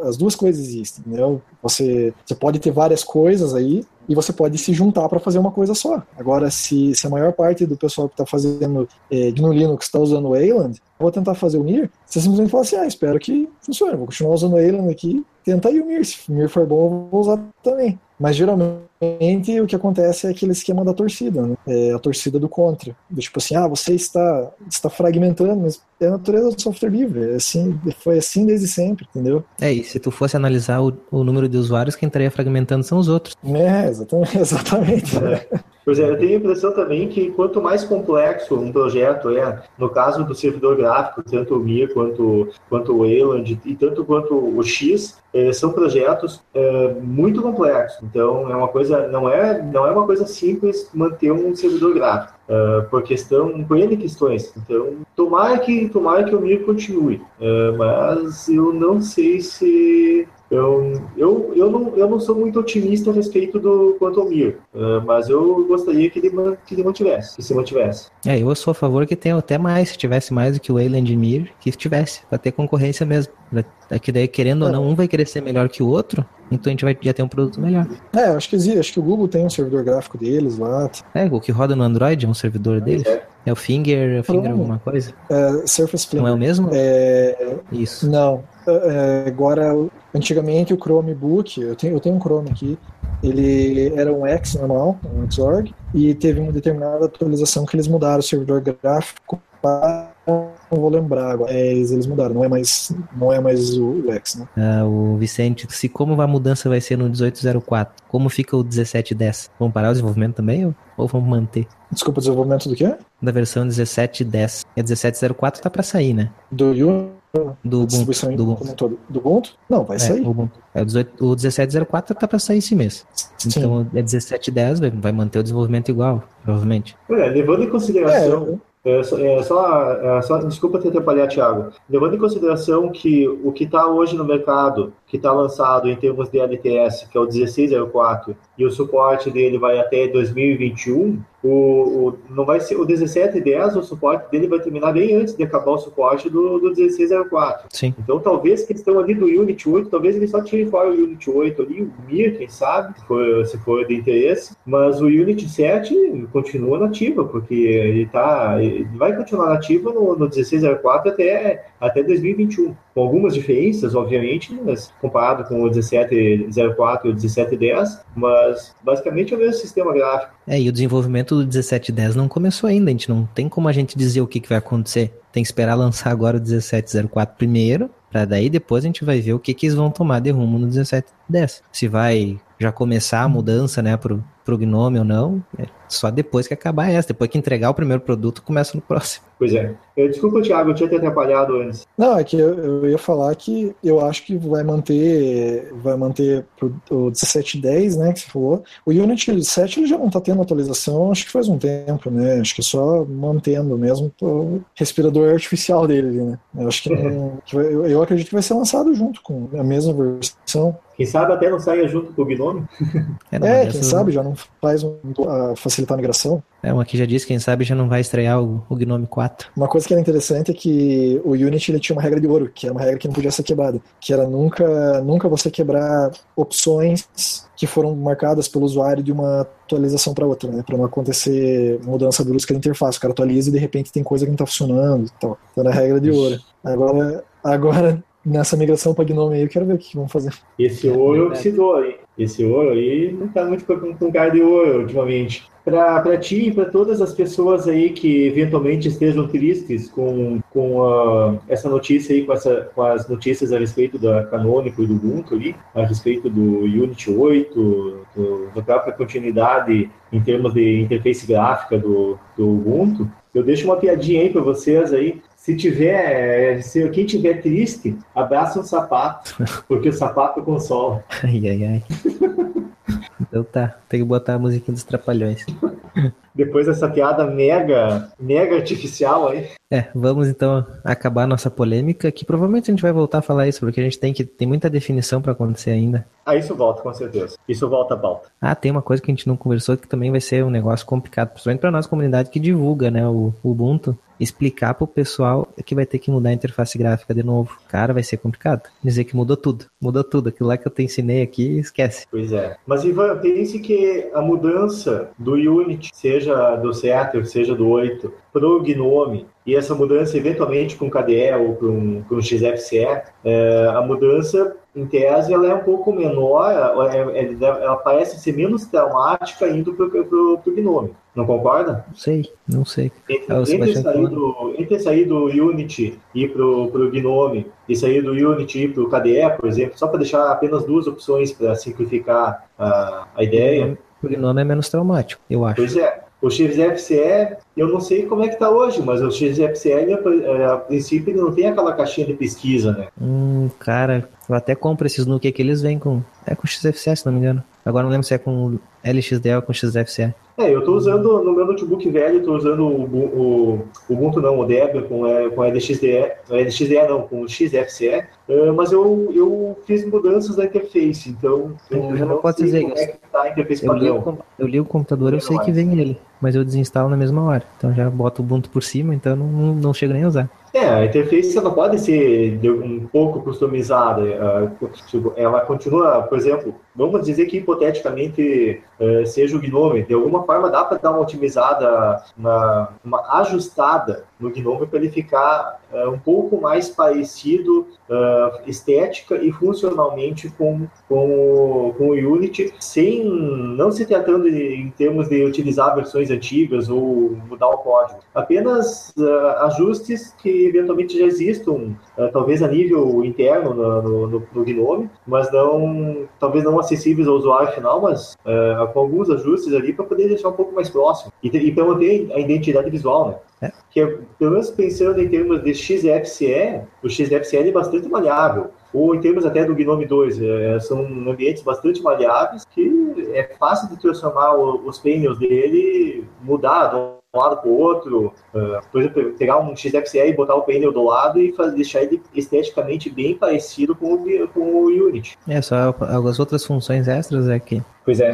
as duas coisas existem, entendeu? Você, você pode ter várias coisas aí, e você pode se juntar para fazer uma coisa só. Agora, se, se a maior parte do pessoal que está fazendo é, no Linux está usando o Wayland, vou tentar fazer o Mir, você simplesmente fala assim, ah, espero que funcione, vou continuar usando o Wayland aqui, tenta aí o Mir, se o Mir for bom, eu vou usar também. Mas geralmente o que acontece é aquele esquema da torcida, né? É a torcida do contra. Do tipo assim, ah, você está, está fragmentando, mas é a natureza do software livre. É assim, foi assim desde sempre, entendeu? É, e se tu fosse analisar o, o número de usuários, quem estaria fragmentando são os outros. É, exatamente. *laughs* exatamente. É. Pois é, eu tenho a impressão também que quanto mais complexo um projeto é, no caso do servidor gráfico, tanto o Mir quanto, quanto o Wayland e tanto quanto o X, é, são projetos é, muito complexos. Então, é uma coisa, não é, não é uma coisa simples manter um servidor gráfico. Uh, por questão, por N questões. Então, tomara que, tomara que o Mir continue, uh, mas eu não sei se Eu, eu, eu, não, eu não sou muito otimista a respeito do Quantumir, uh, mas eu gostaria que ele, que ele mantivesse, que se mantivesse. É, eu sou a favor que tenha até mais, se tivesse mais do que o Wayland Mir, que tivesse, para ter concorrência mesmo. É que daí, querendo ou não, um vai querer ser melhor que o outro, então a gente vai já ter um produto melhor. É, acho que acho que o Google tem um servidor gráfico deles lá. É, o que roda no Android é um servidor deles. É, é o Finger, é o Finger alguma coisa? É, Surface Flinger. Não é o mesmo? É... Isso. Não. É, agora, antigamente o Chromebook, eu tenho, eu tenho um Chrome aqui, ele era um X normal, um Xorg, e teve uma determinada atualização que eles mudaram o servidor gráfico para não vou lembrar agora. É, eles mudaram, não é mais, não é mais o, o X, né? Ah, o Vicente, se como a mudança vai ser no 1804, como fica o 1710? Vamos parar o desenvolvimento também ou, ou vamos manter? Desculpa, o desenvolvimento do quê? Da versão 1710. É 1704 tá para sair, né? Do Unity do Ubuntu. Do Ubuntu. Do Ubuntu? Não, vai é, sair. O, Ubuntu. é, o, 18, o 1704 tá para sair esse mês. Sim. Então é 1710, vai manter o desenvolvimento igual, provavelmente. É, levando em consideração. É, é, é, só, é, só, desculpa te atrapalhar, Thiago. Levando em consideração que o que está hoje no mercado, que está lançado em termos de LTS, que é o 1604, e o suporte dele vai até 2021, o, o, não vai ser o 1710, o suporte dele vai terminar bem antes de acabar o suporte do, do 1604. Sim. Então, talvez questão ali do Unity 8, talvez ele só tire fora o Unity 8 ali, o Mir, quem sabe, se for, se for de interesse, mas o Unity 7 continua nativa, porque ele tá, ele vai continuar nativa no, no 1604 até, até 2021, com algumas diferenças, obviamente, mas comparado com o 1704 e o 1710, mas basicamente é o mesmo sistema gráfico. É, e o desenvolvimento do 1710 não começou ainda, a gente não tem como a gente dizer o que, que vai acontecer. Tem que esperar lançar agora o 1704 primeiro, para daí depois a gente vai ver o que, que eles vão tomar de rumo no 1710. Se vai já começar a mudança, né, pro, pro Gnome ou não, é só depois que acabar essa. Depois que entregar o primeiro produto, começa no próximo. Pois é. Eu, desculpa, Thiago, eu tinha te atrapalhado antes. Não, é que eu, eu, ia falar que eu acho que vai manter vai manter pro, o 1710, né, que você falou. O Unity 7 ele já não tá tendo atualização, acho que faz um tempo, né? Acho que é só mantendo mesmo o respirador artificial dele, né? Eu acho que, *laughs* que vai, eu, eu acredito que vai ser lançado junto com a mesma versão. Quem sabe até não saia junto com o Gnome. *laughs* É, não, é quem sabe já não faz um, a facilitar a migração. É, uma que já disse, quem sabe já não vai estrear o, o Gnome 4. Uma coisa que era interessante é que o Unity ele tinha uma regra de ouro, que era uma regra que não podia ser quebrada, que era nunca, nunca você quebrar opções que foram marcadas pelo usuário de uma atualização para outra, né? Para não acontecer mudança brusca da interface. O cara atualiza e de repente tem coisa que não está funcionando e tal. Então era a regra de ouro. Agora, agora nessa migração para Gnome aí, eu quero ver o que vão fazer. Esse ouro oxidou aí. Esse ouro aí não tá muito com, com cara de ouro ultimamente. Para ti e para todas as pessoas aí que eventualmente estejam tristes com, com uh, essa notícia aí, com, essa, com as notícias a respeito da Canônico e do Ubuntu ali, a respeito do Unity 8, do, da própria continuidade em termos de interface gráfica do, do Ubuntu, eu deixo uma piadinha aí para vocês aí. Se tiver, se quem tiver triste, abraça um sapato, *laughs* porque o sapato consola. Ai, ai, ai. *laughs* Então tá, tem que botar a musiquinha dos Trapalhões. Depois dessa piada mega, mega artificial aí. É, vamos então acabar a nossa polêmica, que provavelmente a gente vai voltar a falar isso, porque a gente tem que tem muita definição para acontecer ainda. Ah, isso volta, com certeza. Isso volta a pauta. Ah, tem uma coisa que a gente não conversou que também vai ser um negócio complicado, principalmente para nossa comunidade que divulga, né, o, o Ubuntu explicar pro pessoal que vai ter que mudar a interface gráfica de novo. Cara, vai ser complicado. Dizer que mudou tudo. Mudou tudo. Aquilo lá que eu te ensinei aqui, esquece. Pois é. Mas Ivan, pense que a mudança do Unity, seja do 7, seja do 8, pro Gnome, e essa mudança eventualmente com KDE ou com um, um XFCE, é, a mudança em tese ela é um pouco menor, ela, é, é, ela parece ser menos traumática indo para o Gnome. Não concorda? Não sei, não sei. Entre, entre, sair, do, entre sair do Unity e ir para o Gnome e sair do Unity e ir para o KDE, por exemplo, só para deixar apenas duas opções para simplificar a, a ideia. O Gnome é menos traumático, eu acho. Pois é. O XFCE, eu não sei como é que está hoje, mas o XFCE, ele, a princípio, ele não tem aquela caixinha de pesquisa, né? Hum, cara, eu até compro esses Nuke que eles vêm com. É com XFCE, se não me engano. Agora não lembro se é com LXDE ou com XFCE. É, eu estou usando no meu notebook velho, estou usando o, o, o, Ubuntu não, o Debian com, é, com LXDE, LXDE não, com XFCE, uh, mas eu, eu fiz mudanças na interface, então eu já não, posso dizer como é que tá a interface eu. Li o, eu li o computador, eu sei que vem ele, mas eu desinstalo na mesma hora, então já boto o Ubuntu por cima, então não, não chego nem a usar. É, a interface ela pode ser um pouco customizada. Tipo, ela continua, por exemplo, vamos dizer que hipoteticamente seja o Gnome. De alguma forma dá para dar uma otimizada, uma, uma ajustada no Gnome para ele ficar um pouco mais parecido estética e funcionalmente com, com, com o Unity, sem não se tratando de, em termos de utilizar versões antigas ou mudar o código. Apenas ajustes que eventualmente já existam, uh, talvez a nível interno no, no, no, no, Gnome, mas não, talvez não acessíveis ao usuário final, mas uh, com alguns ajustes ali para poder deixar um pouco mais próximo e, para manter a identidade visual, né? É. Que pelo menos pensando em termos de XFCE, o XFCE é bastante maleável ou em termos até do Gnome 2, é, são ambientes bastante maleáveis que é fácil de transformar o, os painels dele, mudar de um lado para o outro, uh, por exemplo, pegar um XFCE e botar o painel do lado e fazer, deixar ele esteticamente bem parecido com o, com o Unity. É, só algumas outras funções extras é que Pois é.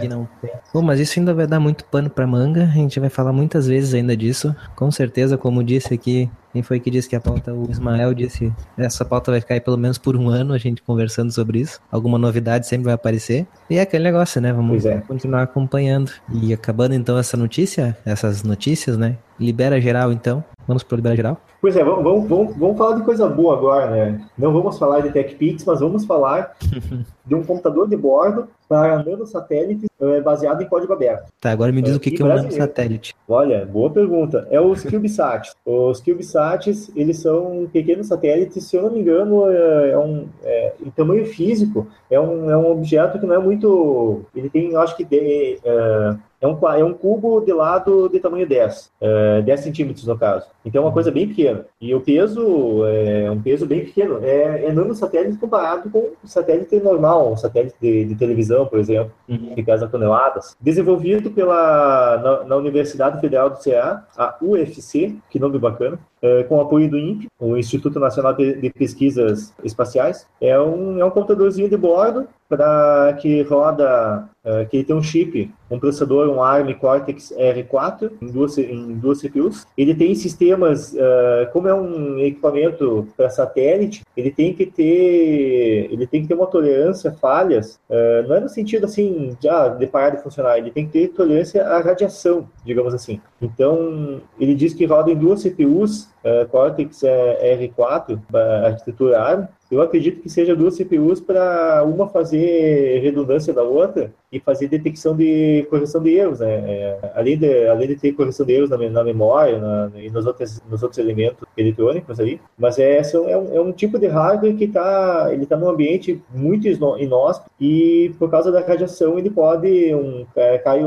Bom, mas isso ainda vai dar muito pano para manga. A gente vai falar muitas vezes ainda disso. Com certeza, como disse aqui, quem foi que disse que a pauta? O Ismael disse essa pauta vai ficar aí pelo menos por um ano a gente conversando sobre isso. Alguma novidade sempre vai aparecer. E é aquele negócio, né? Vamos é. continuar acompanhando. E acabando então essa notícia, essas notícias, né? Libera geral então. Vamos para o Libera Geral? Pois é, vamos, vamos, vamos, falar de coisa boa agora, né? Não vamos falar de TechPix, mas vamos falar *laughs* de um computador de bordo para nanosatélites é, baseado em código aberto. Tá, agora me diz o que, que é um nanosatélite. Olha, boa pergunta. É os CubeSats. os CubeSats, eles são pequenos satélites, se eu não me engano, é, é um, é, em tamanho físico, é um, é um objeto que não é muito... Ele tem, eu acho que... De, é, é um, é um cubo de lado de tamanho 10, é, 10 centímetros no caso. Então é uma coisa bem pequena. E o peso é um peso bem pequeno. É, é nanosatélite comparado com o satélite normal, um satélite de, de televisão, por exemplo, uhum. de 10 toneladas. Desenvolvido pela, na, na, Universidade Federal do Ceará, a UFC, que nome bacana, é, com apoio do INPE, o Instituto Nacional de Pesquisas Espaciais. É um, é um computadorzinho de bordo para que roda, uh, que tem um chip, um processador, um ARM Cortex R4 em duas, em duas CPUs. Ele tem sistemas, uh, como é um equipamento para satélite, ele tem que ter, ele tem que ter uma tolerância a falhas. Uh, não é no sentido assim de, ah, de parar de funcionar. Ele tem que ter tolerância à radiação, digamos assim. Então ele diz que roda em duas CPUs uh, Cortex R4, arquitetura ARM, eu acredito que seja duas CPUs para uma fazer redundância da outra e fazer detecção de correção de erros, né? É, além, de, além de ter correção de erros na, na memória na, e nos outros, nos outros elementos eletrônicos aí, mas é, é, um, é um tipo de hardware que está ele tá num ambiente muito inóspito e por causa da radiação ele pode, um, é, cai,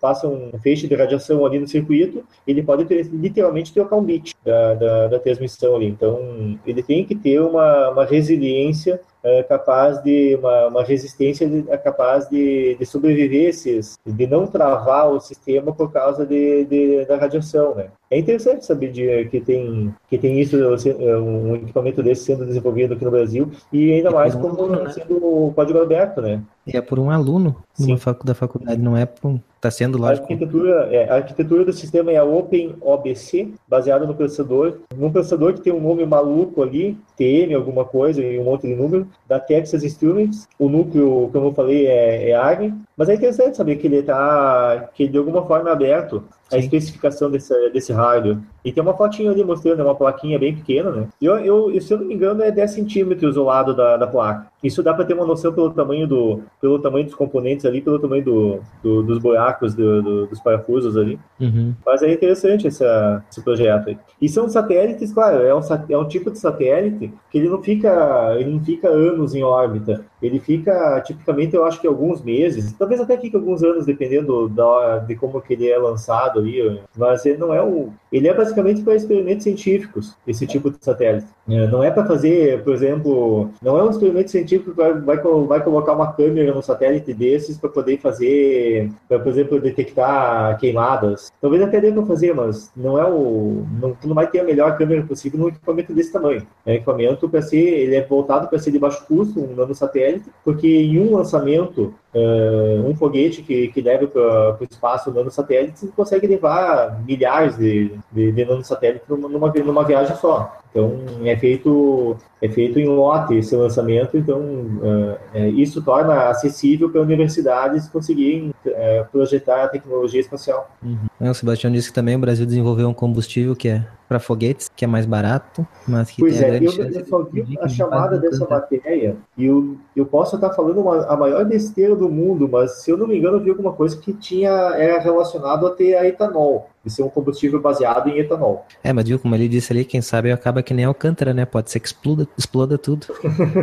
passa um feixe de radiação ali no circuito, ele pode ter, literalmente trocar um bit da, da, da transmissão ali, então ele tem que ter uma, uma resistência resiliência é capaz de uma, uma resistência de, é capaz de, de sobreviver esses, de não travar o sistema por causa de, de da radiação, né? É interessante saber de, que tem que tem isso um equipamento desse sendo desenvolvido aqui no Brasil e ainda mais como aluno, né? sendo código aberto, né? E é por um aluno facu da faculdade, não é por Está sendo lógico. A arquitetura, é, a arquitetura do sistema é a OpenOBC, baseada no processador. Num processador que tem um nome maluco ali, TM, alguma coisa, e um monte de número, da Texas Instruments. O núcleo, como eu falei, é, é ARM. Mas é interessante saber que ele está, que de alguma forma é aberto a especificação desse, desse hardware. E tem uma fotinha ali mostrando, é uma plaquinha bem pequena, né? Eu, eu, se eu não me engano, é 10 centímetros o lado da, da placa. Isso dá para ter uma noção pelo tamanho, do, pelo tamanho dos componentes ali, pelo tamanho do, do dos buracos do, do, dos parafusos ali. Uhum. Mas é interessante essa, esse projeto aí. E são satélites, claro, é um, é um tipo de satélite que ele não fica, ele não fica anos em órbita. Ele fica, tipicamente, eu acho que alguns meses, talvez até fique alguns anos, dependendo da, de como que ele é lançado ali, mas ele não é um. Ele é basicamente para experimentos científicos, esse tipo de satélite. É, não é para fazer, por exemplo, não é um experimento científico que vai, vai, colocar uma câmera no satélite desses para poder fazer, para, por exemplo, detectar queimadas. Talvez até dê para fazer, mas não é o. Não, tu não vai ter a melhor câmera possível num equipamento desse tamanho. É um equipamento para ser, ele é voltado para ser de baixo custo, um nanosatélite, porque em um lançamento Uh, um foguete que, que leva para o espaço nanosatélites consegue levar milhares de, de, de nanosatélites numa, numa viagem só. Então é feito é feito em lote esse lançamento, então uh, é, isso torna acessível para universidades conseguirem uh, projetar a tecnologia espacial. Uhum. O Sebastião disse que também o Brasil desenvolveu um combustível que é para foguetes, que é mais barato, mas que pois tem é, eu, eu só vi a chamada dessa matéria e eu, eu posso estar falando uma, a maior besteira do mundo, mas se eu não me engano eu vi alguma coisa que tinha era relacionado a ter a etanol de ser um combustível baseado em etanol. É, mas viu, como ele disse ali, quem sabe acaba que nem Alcântara, né? Pode ser que exploda, exploda tudo.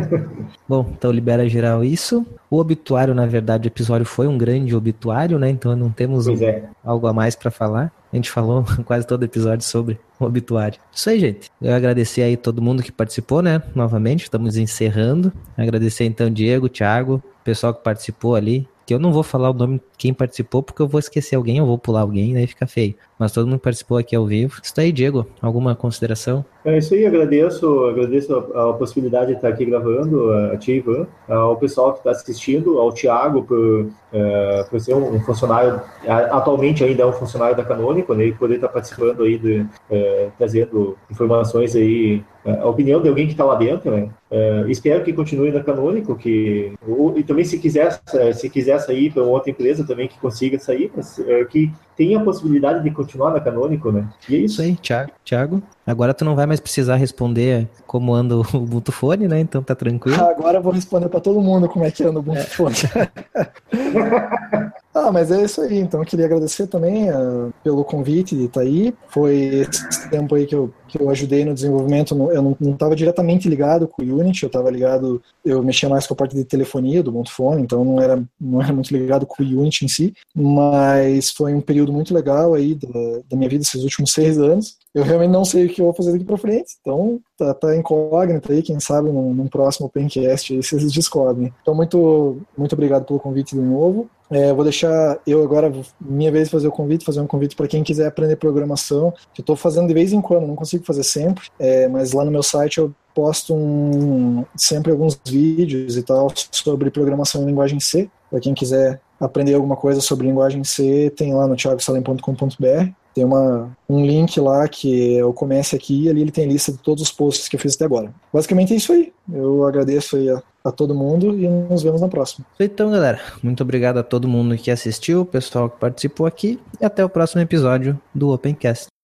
*laughs* Bom, então libera geral isso. O obituário, na verdade, o episódio foi um grande obituário, né? Então não temos um, é. algo a mais para falar. A gente falou *laughs* quase todo episódio sobre o obituário. Isso aí, gente. Eu agradecer aí todo mundo que participou, né? Novamente, estamos encerrando. Agradecer então Diego, Thiago, pessoal que participou ali que eu não vou falar o nome quem participou, porque eu vou esquecer alguém, eu vou pular alguém, daí fica feio. Mas todo mundo participou aqui ao vivo. Isso aí, Diego. Alguma consideração? É isso aí, agradeço, agradeço a, a possibilidade de estar aqui gravando, a ti, Ivan, ao pessoal que está assistindo, ao Thiago por, é, por ser um, funcionário, atualmente ainda é um funcionário da Canônico, né, e poder estar participando aí, de, é, trazendo informações aí, é, a opinião de alguém que está lá dentro, né. É, espero que continue na Canônico, que, ou, e também se quiser, se quiser sair para outra empresa também que consiga sair, mas é, que tenha a possibilidade de continuar na Canônico, né? E é isso. isso aí, Thiago. Thiago, agora tu não vai mais precisar responder como anda o *laughs* Ubuntu né? Então tá tranquilo. Agora eu vou responder para todo mundo como é que anda o Ubuntu É. *laughs* ah, mas é isso aí. Então eu queria agradecer também uh, pelo convite de estar aí. Foi esse tempo aí que eu, que eu ajudei no desenvolvimento. Eu não estava diretamente ligado com o Unity, eu estava ligado, eu mexia mais com a parte de telefonia do Ubuntu então não era, não era muito ligado com o Unity em si. Mas foi um período muito legal aí da, da minha vida, esses últimos seis anos. Eu realmente não sei o que eu vou fazer daqui para frente, então tá, tá incógnita aí, quem sabe num, num próximo Opencast aí vocês descobrem. Então, muito, muito obrigado pelo convite de novo. É, vou deixar eu agora, minha vez, fazer o convite, fazer um convite para quem quiser aprender programação. Eu estou fazendo de vez em quando, não consigo fazer sempre, é, mas lá no meu site eu posto um, sempre alguns vídeos e tal sobre programação em linguagem C. Para quem quiser aprender alguma coisa sobre linguagem C, tem lá no thiagosalem.com.br. Tem uma, um link lá que eu comece aqui e ali ele tem lista de todos os posts que eu fiz até agora. Basicamente é isso aí. Eu agradeço aí a, a todo mundo e nos vemos na próxima. Então, galera, muito obrigado a todo mundo que assistiu, o pessoal que participou aqui e até o próximo episódio do Opencast.